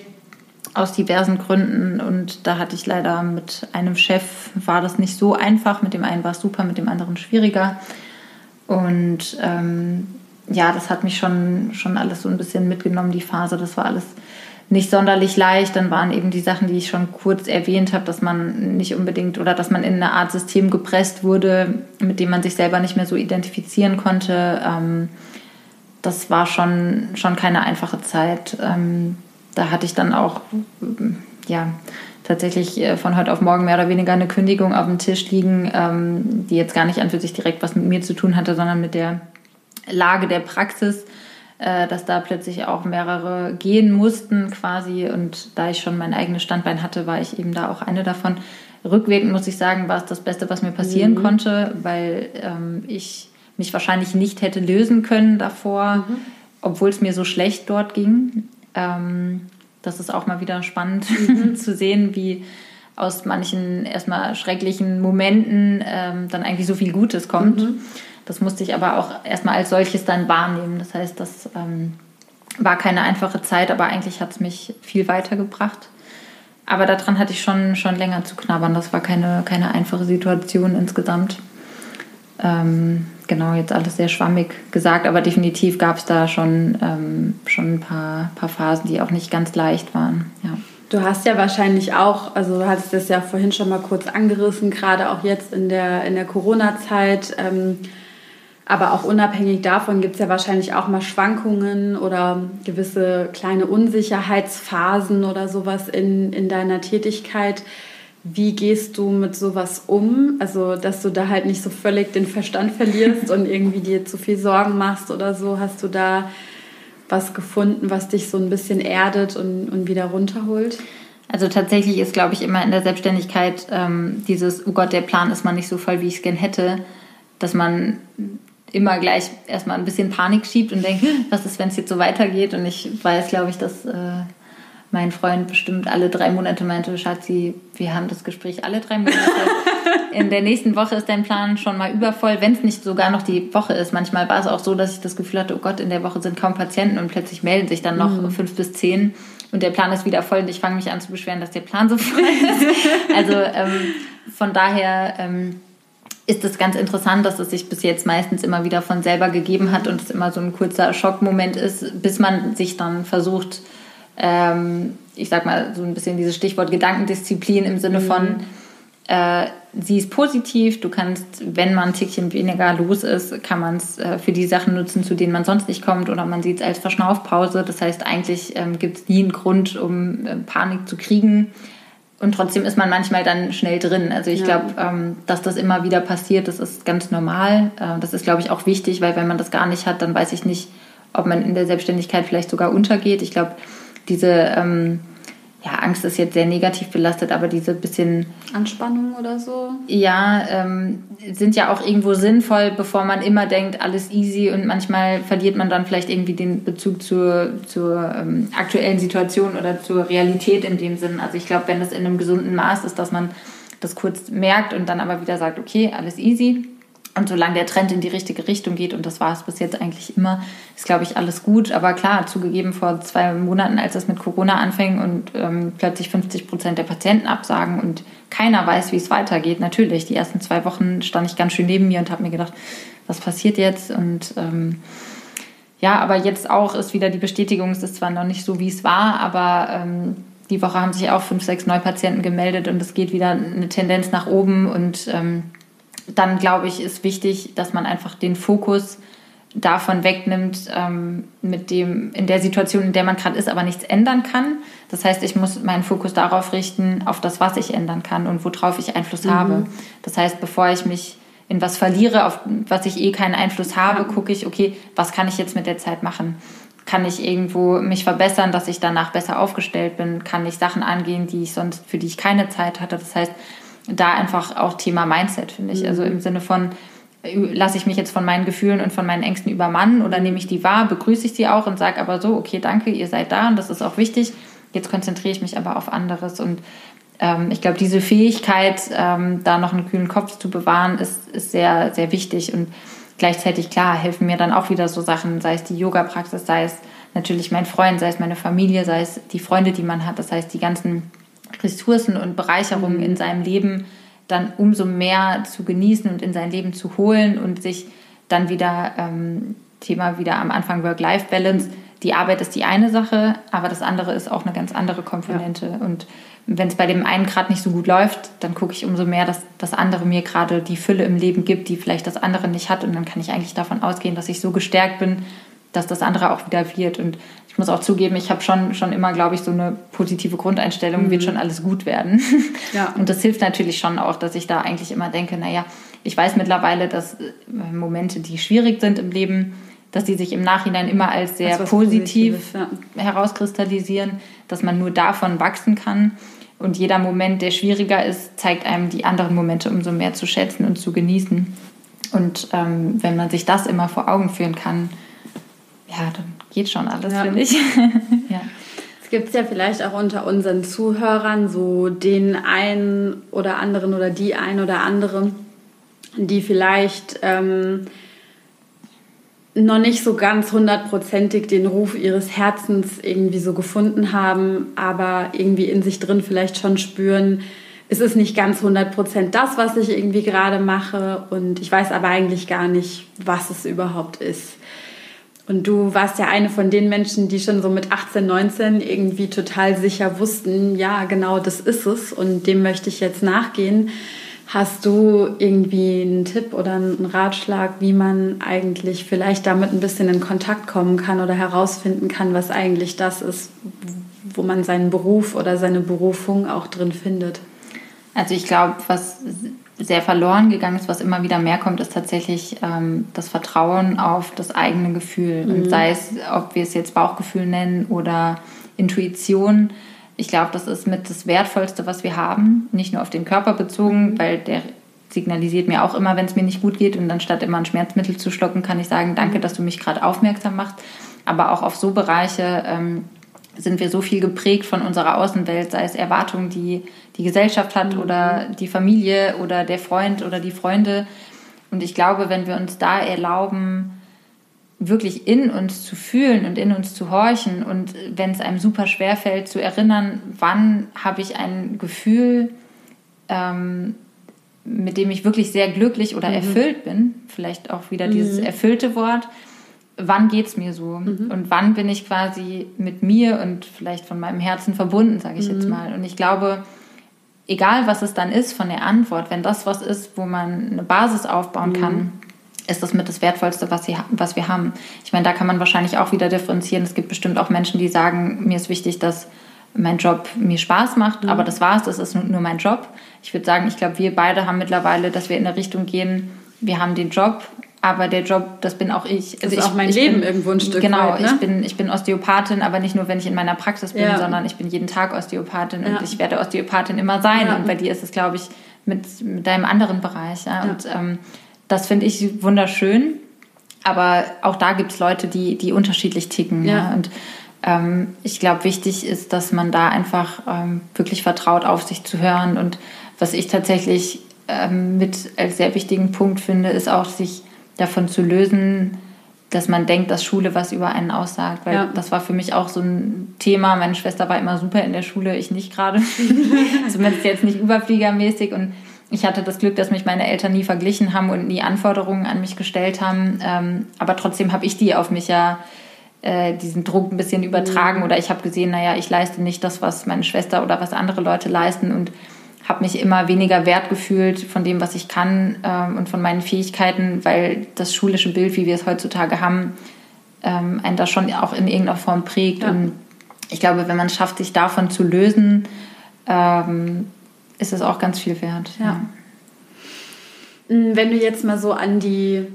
aus diversen Gründen. Und da hatte ich leider mit einem Chef, war das nicht so einfach. Mit dem einen war es super, mit dem anderen schwieriger. Und ähm, ja, das hat mich schon, schon alles so ein bisschen mitgenommen, die Phase. Das war alles nicht sonderlich leicht. Dann waren eben die Sachen, die ich schon kurz erwähnt habe, dass man nicht unbedingt oder dass man in eine Art System gepresst wurde, mit dem man sich selber nicht mehr so identifizieren konnte. Ähm, das war schon, schon keine einfache Zeit. Ähm, da hatte ich dann auch, ja, tatsächlich äh, von heute auf morgen mehr oder weniger eine Kündigung auf dem Tisch liegen, ähm, die jetzt gar nicht an für sich direkt was mit mir zu tun hatte, sondern mit der Lage der Praxis, äh, dass da plötzlich auch mehrere gehen mussten quasi. Und da ich schon mein eigenes Standbein hatte, war ich eben da auch eine davon. Rückwirkend muss ich sagen, war es das Beste, was mir passieren mhm. konnte, weil ähm, ich mich wahrscheinlich nicht hätte lösen können davor, mhm. obwohl es mir so schlecht dort ging. Ähm, das ist auch mal wieder spannend mhm. zu sehen, wie aus manchen erstmal schrecklichen Momenten ähm, dann eigentlich so viel Gutes kommt. Mhm. Das musste ich aber auch erstmal als solches dann wahrnehmen. Das heißt, das ähm, war keine einfache Zeit, aber eigentlich hat es mich viel weitergebracht. Aber daran hatte ich schon, schon länger zu knabbern. Das war keine, keine einfache Situation insgesamt. Ähm, genau, jetzt alles sehr schwammig gesagt, aber definitiv gab es da schon, ähm, schon ein paar, paar Phasen, die auch nicht ganz leicht waren. Ja. Du hast ja wahrscheinlich auch, also du hattest das ja vorhin schon mal kurz angerissen, gerade auch jetzt in der, in der Corona-Zeit. Ähm, aber auch unabhängig davon gibt es ja wahrscheinlich auch mal Schwankungen oder gewisse kleine Unsicherheitsphasen oder sowas in, in deiner Tätigkeit. Wie gehst du mit sowas um? Also, dass du da halt nicht so völlig den Verstand verlierst und irgendwie dir zu viel Sorgen machst oder so. Hast du da was gefunden, was dich so ein bisschen erdet und, und wieder runterholt? Also tatsächlich ist, glaube ich, immer in der Selbstständigkeit ähm, dieses, oh Gott, der Plan ist mal nicht so voll, wie ich es gern hätte, dass man immer gleich erstmal ein bisschen Panik schiebt und denkt, was ist, wenn es jetzt so weitergeht? Und ich weiß, glaube ich, dass äh, mein Freund bestimmt alle drei Monate meinte, Schatzi, wir haben das Gespräch alle drei Monate. In der nächsten Woche ist dein Plan schon mal übervoll, wenn es nicht sogar noch die Woche ist. Manchmal war es auch so, dass ich das Gefühl hatte, oh Gott, in der Woche sind kaum Patienten und plötzlich melden sich dann noch mhm. fünf bis zehn und der Plan ist wieder voll und ich fange mich an zu beschweren, dass der Plan so voll ist. Also ähm, von daher ähm, ist es ganz interessant, dass es sich bis jetzt meistens immer wieder von selber gegeben hat und es immer so ein kurzer Schockmoment ist, bis man sich dann versucht, ähm, ich sag mal so ein bisschen dieses Stichwort Gedankendisziplin im Sinne mhm. von, äh, sie ist positiv, du kannst, wenn man ein Tickchen weniger los ist, kann man es äh, für die Sachen nutzen, zu denen man sonst nicht kommt oder man sieht es als Verschnaufpause. Das heißt, eigentlich ähm, gibt es nie einen Grund, um äh, Panik zu kriegen und trotzdem ist man manchmal dann schnell drin. Also ich ja. glaube, ähm, dass das immer wieder passiert, das ist ganz normal. Äh, das ist, glaube ich, auch wichtig, weil wenn man das gar nicht hat, dann weiß ich nicht, ob man in der Selbstständigkeit vielleicht sogar untergeht. Ich glaube, diese ähm, ja, Angst ist jetzt sehr negativ belastet, aber diese bisschen Anspannung oder so. Ja, ähm, sind ja auch irgendwo sinnvoll, bevor man immer denkt, alles easy und manchmal verliert man dann vielleicht irgendwie den Bezug zur, zur ähm, aktuellen Situation oder zur Realität in dem Sinn. Also ich glaube, wenn das in einem gesunden Maß ist, dass man das kurz merkt und dann aber wieder sagt, okay, alles easy, Und solange der Trend in die richtige Richtung geht, und das war es bis jetzt eigentlich immer, ist, glaube ich, alles gut. Aber klar, zugegeben, vor zwei Monaten, als es mit Corona anfing und ähm, plötzlich 50 Prozent der Patienten absagen und keiner weiß, wie es weitergeht, natürlich. Die ersten zwei Wochen stand ich ganz schön neben mir und habe mir gedacht, was passiert jetzt? Und ähm, ja, aber jetzt auch ist wieder die Bestätigung, es ist zwar noch nicht so, wie es war, aber ähm, die Woche haben sich auch fünf, sechs Neupatienten gemeldet und es geht wieder eine Tendenz nach oben und ähm, dann glaube ich, ist wichtig, dass man einfach den Fokus davon wegnimmt, ähm, mit dem, in der Situation, in der man gerade ist, aber nichts ändern kann. Das heißt, ich muss meinen Fokus darauf richten, auf das, was ich ändern kann und worauf ich Einfluss mhm. habe. Das heißt, bevor ich mich in was verliere, auf was ich eh keinen Einfluss habe, gucke ich, okay, was kann ich jetzt mit der Zeit machen? Kann ich irgendwo mich verbessern, dass ich danach besser aufgestellt bin? Kann ich Sachen angehen, die ich sonst, für die ich keine Zeit hatte? Das heißt, da einfach auch Thema Mindset, finde ich. Mhm. Also im Sinne von, lasse ich mich jetzt von meinen Gefühlen und von meinen Ängsten übermannen oder nehme ich die wahr, begrüße ich sie auch und sage aber so, okay, danke, ihr seid da und das ist auch wichtig. Jetzt konzentriere ich mich aber auf anderes und ähm, ich glaube, diese Fähigkeit, ähm, da noch einen kühlen Kopf zu bewahren, ist, ist sehr, sehr wichtig und gleichzeitig, klar, helfen mir dann auch wieder so Sachen, sei es die Yoga-Praxis, sei es natürlich mein Freund, sei es meine Familie, sei es die Freunde, die man hat, das heißt die ganzen Ressourcen und Bereicherungen mhm. in seinem Leben dann umso mehr zu genießen und in sein Leben zu holen und sich dann wieder, ähm, Thema wieder am Anfang Work-Life-Balance, die Arbeit ist die eine Sache, aber das andere ist auch eine ganz andere Komponente. Ja. Und wenn es bei dem einen gerade nicht so gut läuft, dann gucke ich umso mehr, dass das andere mir gerade die Fülle im Leben gibt, die vielleicht das andere nicht hat. Und dann kann ich eigentlich davon ausgehen, dass ich so gestärkt bin, dass das andere auch wieder wird. Und ich muss auch zugeben, ich habe schon, schon immer, glaube ich, so eine positive Grundeinstellung, mhm. wird schon alles gut werden. Ja. Und das hilft natürlich schon auch, dass ich da eigentlich immer denke, naja, ich weiß mittlerweile, dass äh, Momente, die schwierig sind im Leben, dass die sich im Nachhinein immer als sehr als positiv ja. herauskristallisieren, dass man nur davon wachsen kann. Und jeder Moment, der schwieriger ist, zeigt einem die anderen Momente umso mehr zu schätzen und zu genießen. Und ähm, wenn man sich das immer vor Augen führen kann, ja, dann geht schon alles, ja. finde ich. ja. Es gibt ja vielleicht auch unter unseren Zuhörern so den einen oder anderen oder die ein oder andere, die vielleicht ähm, noch nicht so ganz hundertprozentig den Ruf ihres Herzens irgendwie so gefunden haben, aber irgendwie in sich drin vielleicht schon spüren, es ist nicht ganz 100% das, was ich irgendwie gerade mache und ich weiß aber eigentlich gar nicht, was es überhaupt ist. Und du warst ja eine von den Menschen, die schon so mit 18, 19 irgendwie total sicher wussten, ja, genau das ist es und dem möchte ich jetzt nachgehen. Hast du irgendwie einen Tipp oder einen Ratschlag, wie man eigentlich vielleicht damit ein bisschen in Kontakt kommen kann oder herausfinden kann, was eigentlich das ist, wo man seinen Beruf oder seine Berufung auch drin findet? Also ich glaube, was sehr verloren gegangen ist, was immer wieder mehr kommt, ist tatsächlich ähm, das Vertrauen auf das eigene Gefühl. Mhm. Und sei es, ob wir es jetzt Bauchgefühl nennen oder Intuition. Ich glaube, das ist mit das Wertvollste, was wir haben. Nicht nur auf den Körper bezogen, mhm. weil der signalisiert mir auch immer, wenn es mir nicht gut geht. Und dann statt immer ein Schmerzmittel zu schlucken, kann ich sagen, danke, mhm. dass du mich gerade aufmerksam machst. Aber auch auf so Bereiche ähm, sind wir so viel geprägt von unserer Außenwelt, sei es Erwartungen, die die Gesellschaft hat mhm. oder die Familie oder der Freund oder die Freunde. Und ich glaube, wenn wir uns da erlauben, wirklich in uns zu fühlen und in uns zu horchen und wenn es einem super schwer fällt, zu erinnern, wann habe ich ein Gefühl, ähm, mit dem ich wirklich sehr glücklich oder mhm. erfüllt bin, vielleicht auch wieder dieses mhm. erfüllte Wort, wann geht es mir so mhm. und wann bin ich quasi mit mir und vielleicht von meinem Herzen verbunden, sage ich mhm. jetzt mal. Und ich glaube, egal was es dann ist von der Antwort, wenn das was ist, wo man eine Basis aufbauen mhm. kann, ist das mit das Wertvollste, was, sie, was wir haben. Ich meine, da kann man wahrscheinlich auch wieder differenzieren. Es gibt bestimmt auch Menschen, die sagen, mir ist wichtig, dass mein Job mir Spaß macht, mhm. aber das war's, das ist nur mein Job. Ich würde sagen, ich glaube, wir beide haben mittlerweile, dass wir in eine Richtung gehen, wir haben den Job, aber der Job, das bin auch ich. Das also ist ich, auch mein Leben bin, irgendwo ein Stück Genau, weit, ne? ich, bin, ich bin Osteopathin, aber nicht nur, wenn ich in meiner Praxis bin, ja. sondern ich bin jeden Tag Osteopathin ja. und ich werde Osteopathin immer sein. Ja. Und bei dir ist es, glaube ich, mit, mit deinem anderen Bereich. Und ähm, das finde ich wunderschön. Aber auch da gibt es Leute, die, die unterschiedlich ticken. Ja. Und ähm, ich glaube, wichtig ist, dass man da einfach ähm, wirklich vertraut, auf sich zu hören. Und was ich tatsächlich ähm, mit als sehr wichtigen Punkt finde, ist auch, sich davon zu lösen, dass man denkt, dass Schule was über einen aussagt. Weil ja. das war für mich auch so ein Thema. Meine Schwester war immer super in der Schule, ich nicht gerade. Zumindest jetzt nicht überfliegermäßig. Und ich hatte das Glück, dass mich meine Eltern nie verglichen haben und nie Anforderungen an mich gestellt haben. Ähm, aber trotzdem habe ich die auf mich ja äh, diesen Druck ein bisschen übertragen. Mhm. Oder ich habe gesehen, naja, ich leiste nicht das, was meine Schwester oder was andere Leute leisten. Und habe mich immer weniger wert gefühlt von dem, was ich kann ähm, und von meinen Fähigkeiten, weil das schulische Bild, wie wir es heutzutage haben, ähm, einen da schon auch in irgendeiner Form prägt. Ja. Und ich glaube, wenn man es schafft, sich davon zu lösen, ähm, ist es auch ganz viel wert. Ja. ja. Mm, wenn du jetzt mal so an die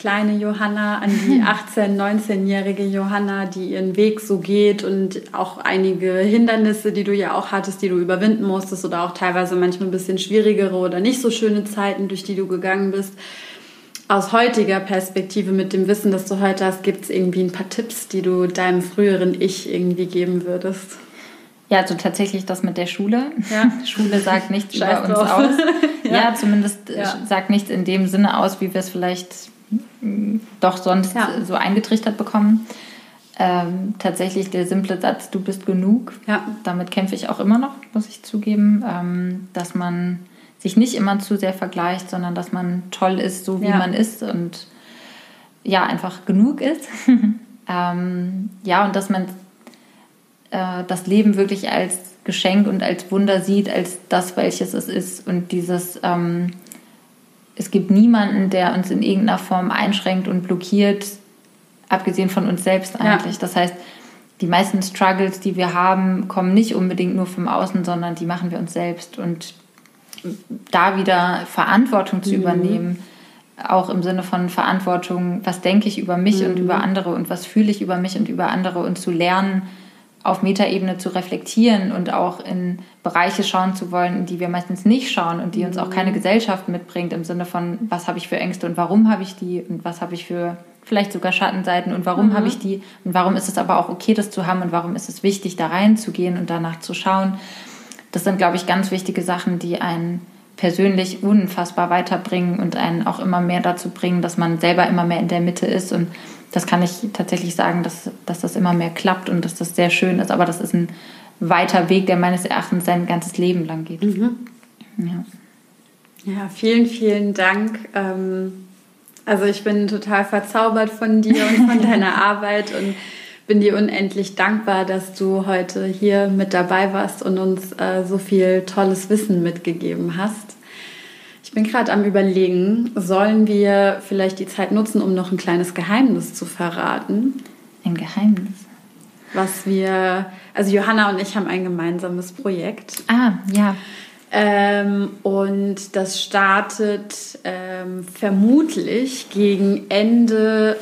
kleine Johanna, an die 18-, 19-jährige Johanna, die ihren Weg so geht und auch einige Hindernisse, die du ja auch hattest, die du überwinden musstest oder auch teilweise manchmal ein bisschen schwierigere oder nicht so schöne Zeiten, durch die du gegangen bist. Aus heutiger Perspektive, mit dem Wissen, das du heute hast, gibt es irgendwie ein paar Tipps, die du deinem früheren Ich irgendwie geben würdest? Ja, also tatsächlich das mit der Schule. Ja. Schule sagt nichts über uns aus. ja. ja. zumindest ja. sagt nichts in dem Sinne aus, wie wir es vielleicht doch sonst ja. so eingetrichtert bekommen. Ähm, tatsächlich der simple Satz, du bist genug. Ja. Damit kämpfe ich auch immer noch, muss ich zugeben, ähm, dass man sich nicht immer zu sehr vergleicht, sondern dass man toll ist, so wie ja. man ist und ja, einfach genug ist. ähm, ja, und dass man äh, das Leben wirklich als Geschenk und als Wunder sieht, als das, welches es ist und dieses ähm, es gibt niemanden, der uns in irgendeiner Form einschränkt und blockiert, abgesehen von uns selbst eigentlich. Ja. Das heißt, die meisten Struggles, die wir haben, kommen nicht unbedingt nur vom Außen, sondern die machen wir uns selbst. Und da wieder Verantwortung zu mhm. übernehmen, auch im Sinne von Verantwortung, was denke ich über mich mhm. und über andere und was fühle ich über mich und über andere und zu lernen, auf Metaebene zu reflektieren und auch in Bereiche schauen zu wollen, in die wir meistens nicht schauen und die uns auch keine mhm. Gesellschaft mitbringt im Sinne von, was habe ich für Ängste und warum habe ich die und was habe ich für vielleicht sogar Schattenseiten und warum mhm. habe ich die und warum ist es aber auch okay, das zu haben und warum ist es wichtig, da reinzugehen und danach zu schauen. Das sind, glaube ich, ganz wichtige Sachen, die einen persönlich unfassbar weiterbringen und einen auch immer mehr dazu bringen, dass man selber immer mehr in der Mitte ist und das kann ich tatsächlich sagen, dass, dass das immer mehr klappt und dass das sehr schön ist. Aber das ist ein weiter Weg, der meines Erachtens sein ganzes Leben lang geht. Mhm. Ja. ja, vielen, vielen Dank. Ähm, also ich bin total verzaubert von dir und von deiner Arbeit und bin dir unendlich dankbar, dass du heute hier mit dabei warst und uns äh, so viel tolles Wissen mitgegeben hast. Ich bin gerade am Überlegen, sollen wir vielleicht die Zeit nutzen, um noch ein kleines Geheimnis zu verraten? Ein Geheimnis? Was wir, also Johanna und ich haben ein gemeinsames Projekt. Ah, ja. Ähm, und das startet ähm, vermutlich gegen Ende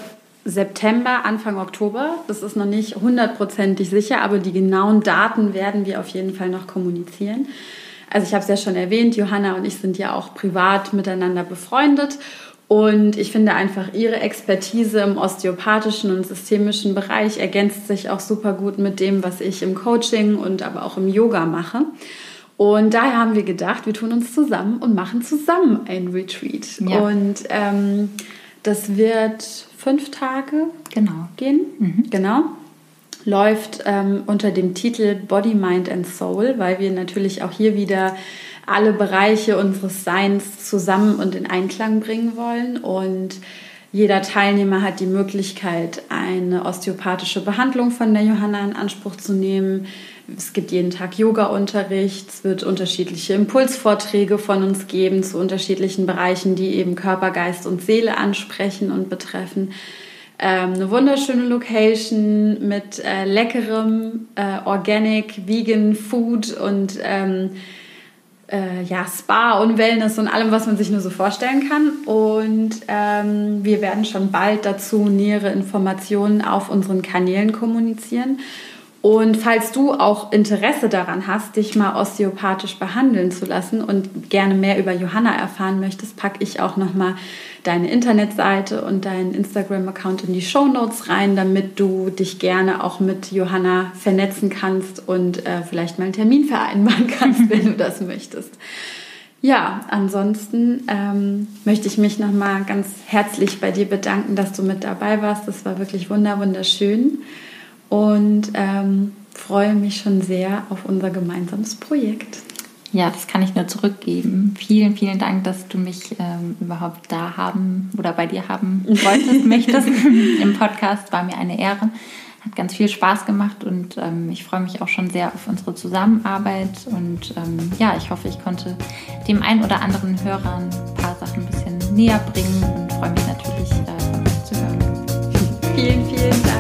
September, Anfang Oktober. Das ist noch nicht hundertprozentig sicher, aber die genauen Daten werden wir auf jeden Fall noch kommunizieren. Also ich habe es ja schon erwähnt, Johanna und ich sind ja auch privat miteinander befreundet. Und ich finde einfach, ihre Expertise im osteopathischen und systemischen Bereich ergänzt sich auch super gut mit dem, was ich im Coaching und aber auch im Yoga mache. Und daher haben wir gedacht, wir tun uns zusammen und machen zusammen ein Retreat. Ja. Und ähm, das wird fünf Tage genau. gehen. Mhm. Genau läuft ähm, unter dem Titel Body, Mind and Soul, weil wir natürlich auch hier wieder alle Bereiche unseres Seins zusammen und in Einklang bringen wollen. Und jeder Teilnehmer hat die Möglichkeit, eine osteopathische Behandlung von der Johanna in Anspruch zu nehmen. Es gibt jeden Tag Yoga-Unterricht, es wird unterschiedliche Impulsvorträge von uns geben zu unterschiedlichen Bereichen, die eben Körper, Geist und Seele ansprechen und betreffen ähm, eine wunderschöne Location mit äh, leckerem äh, Organic, Vegan Food und ähm, äh, ja, Spa und Wellness und allem, was man sich nur so vorstellen kann. Und ähm, wir werden schon bald dazu nähere Informationen auf unseren Kanälen kommunizieren. Und falls du auch Interesse daran hast, dich mal osteopathisch behandeln zu lassen und gerne mehr über Johanna erfahren möchtest, packe ich auch nochmal deine Internetseite und deinen Instagram-Account in die Show Notes rein, damit du dich gerne auch mit Johanna vernetzen kannst und äh, vielleicht mal einen Termin vereinbaren kannst, wenn du das möchtest. Ja, ansonsten ähm, möchte ich mich nochmal ganz herzlich bei dir bedanken, dass du mit dabei warst. Das war wirklich wunder wunderschön und ähm, freue mich schon sehr auf unser gemeinsames Projekt. Ja, das kann ich nur zurückgeben. Vielen, vielen Dank, dass du mich ähm, überhaupt da haben oder bei dir haben wolltest, möchtest im Podcast. War mir eine Ehre. Hat ganz viel Spaß gemacht und ähm, ich freue mich auch schon sehr auf unsere Zusammenarbeit. Und ähm, ja, ich hoffe, ich konnte dem einen oder anderen Hörer ein paar Sachen ein bisschen näher bringen und freue mich natürlich, äh, von euch zu hören. Vielen, vielen Dank.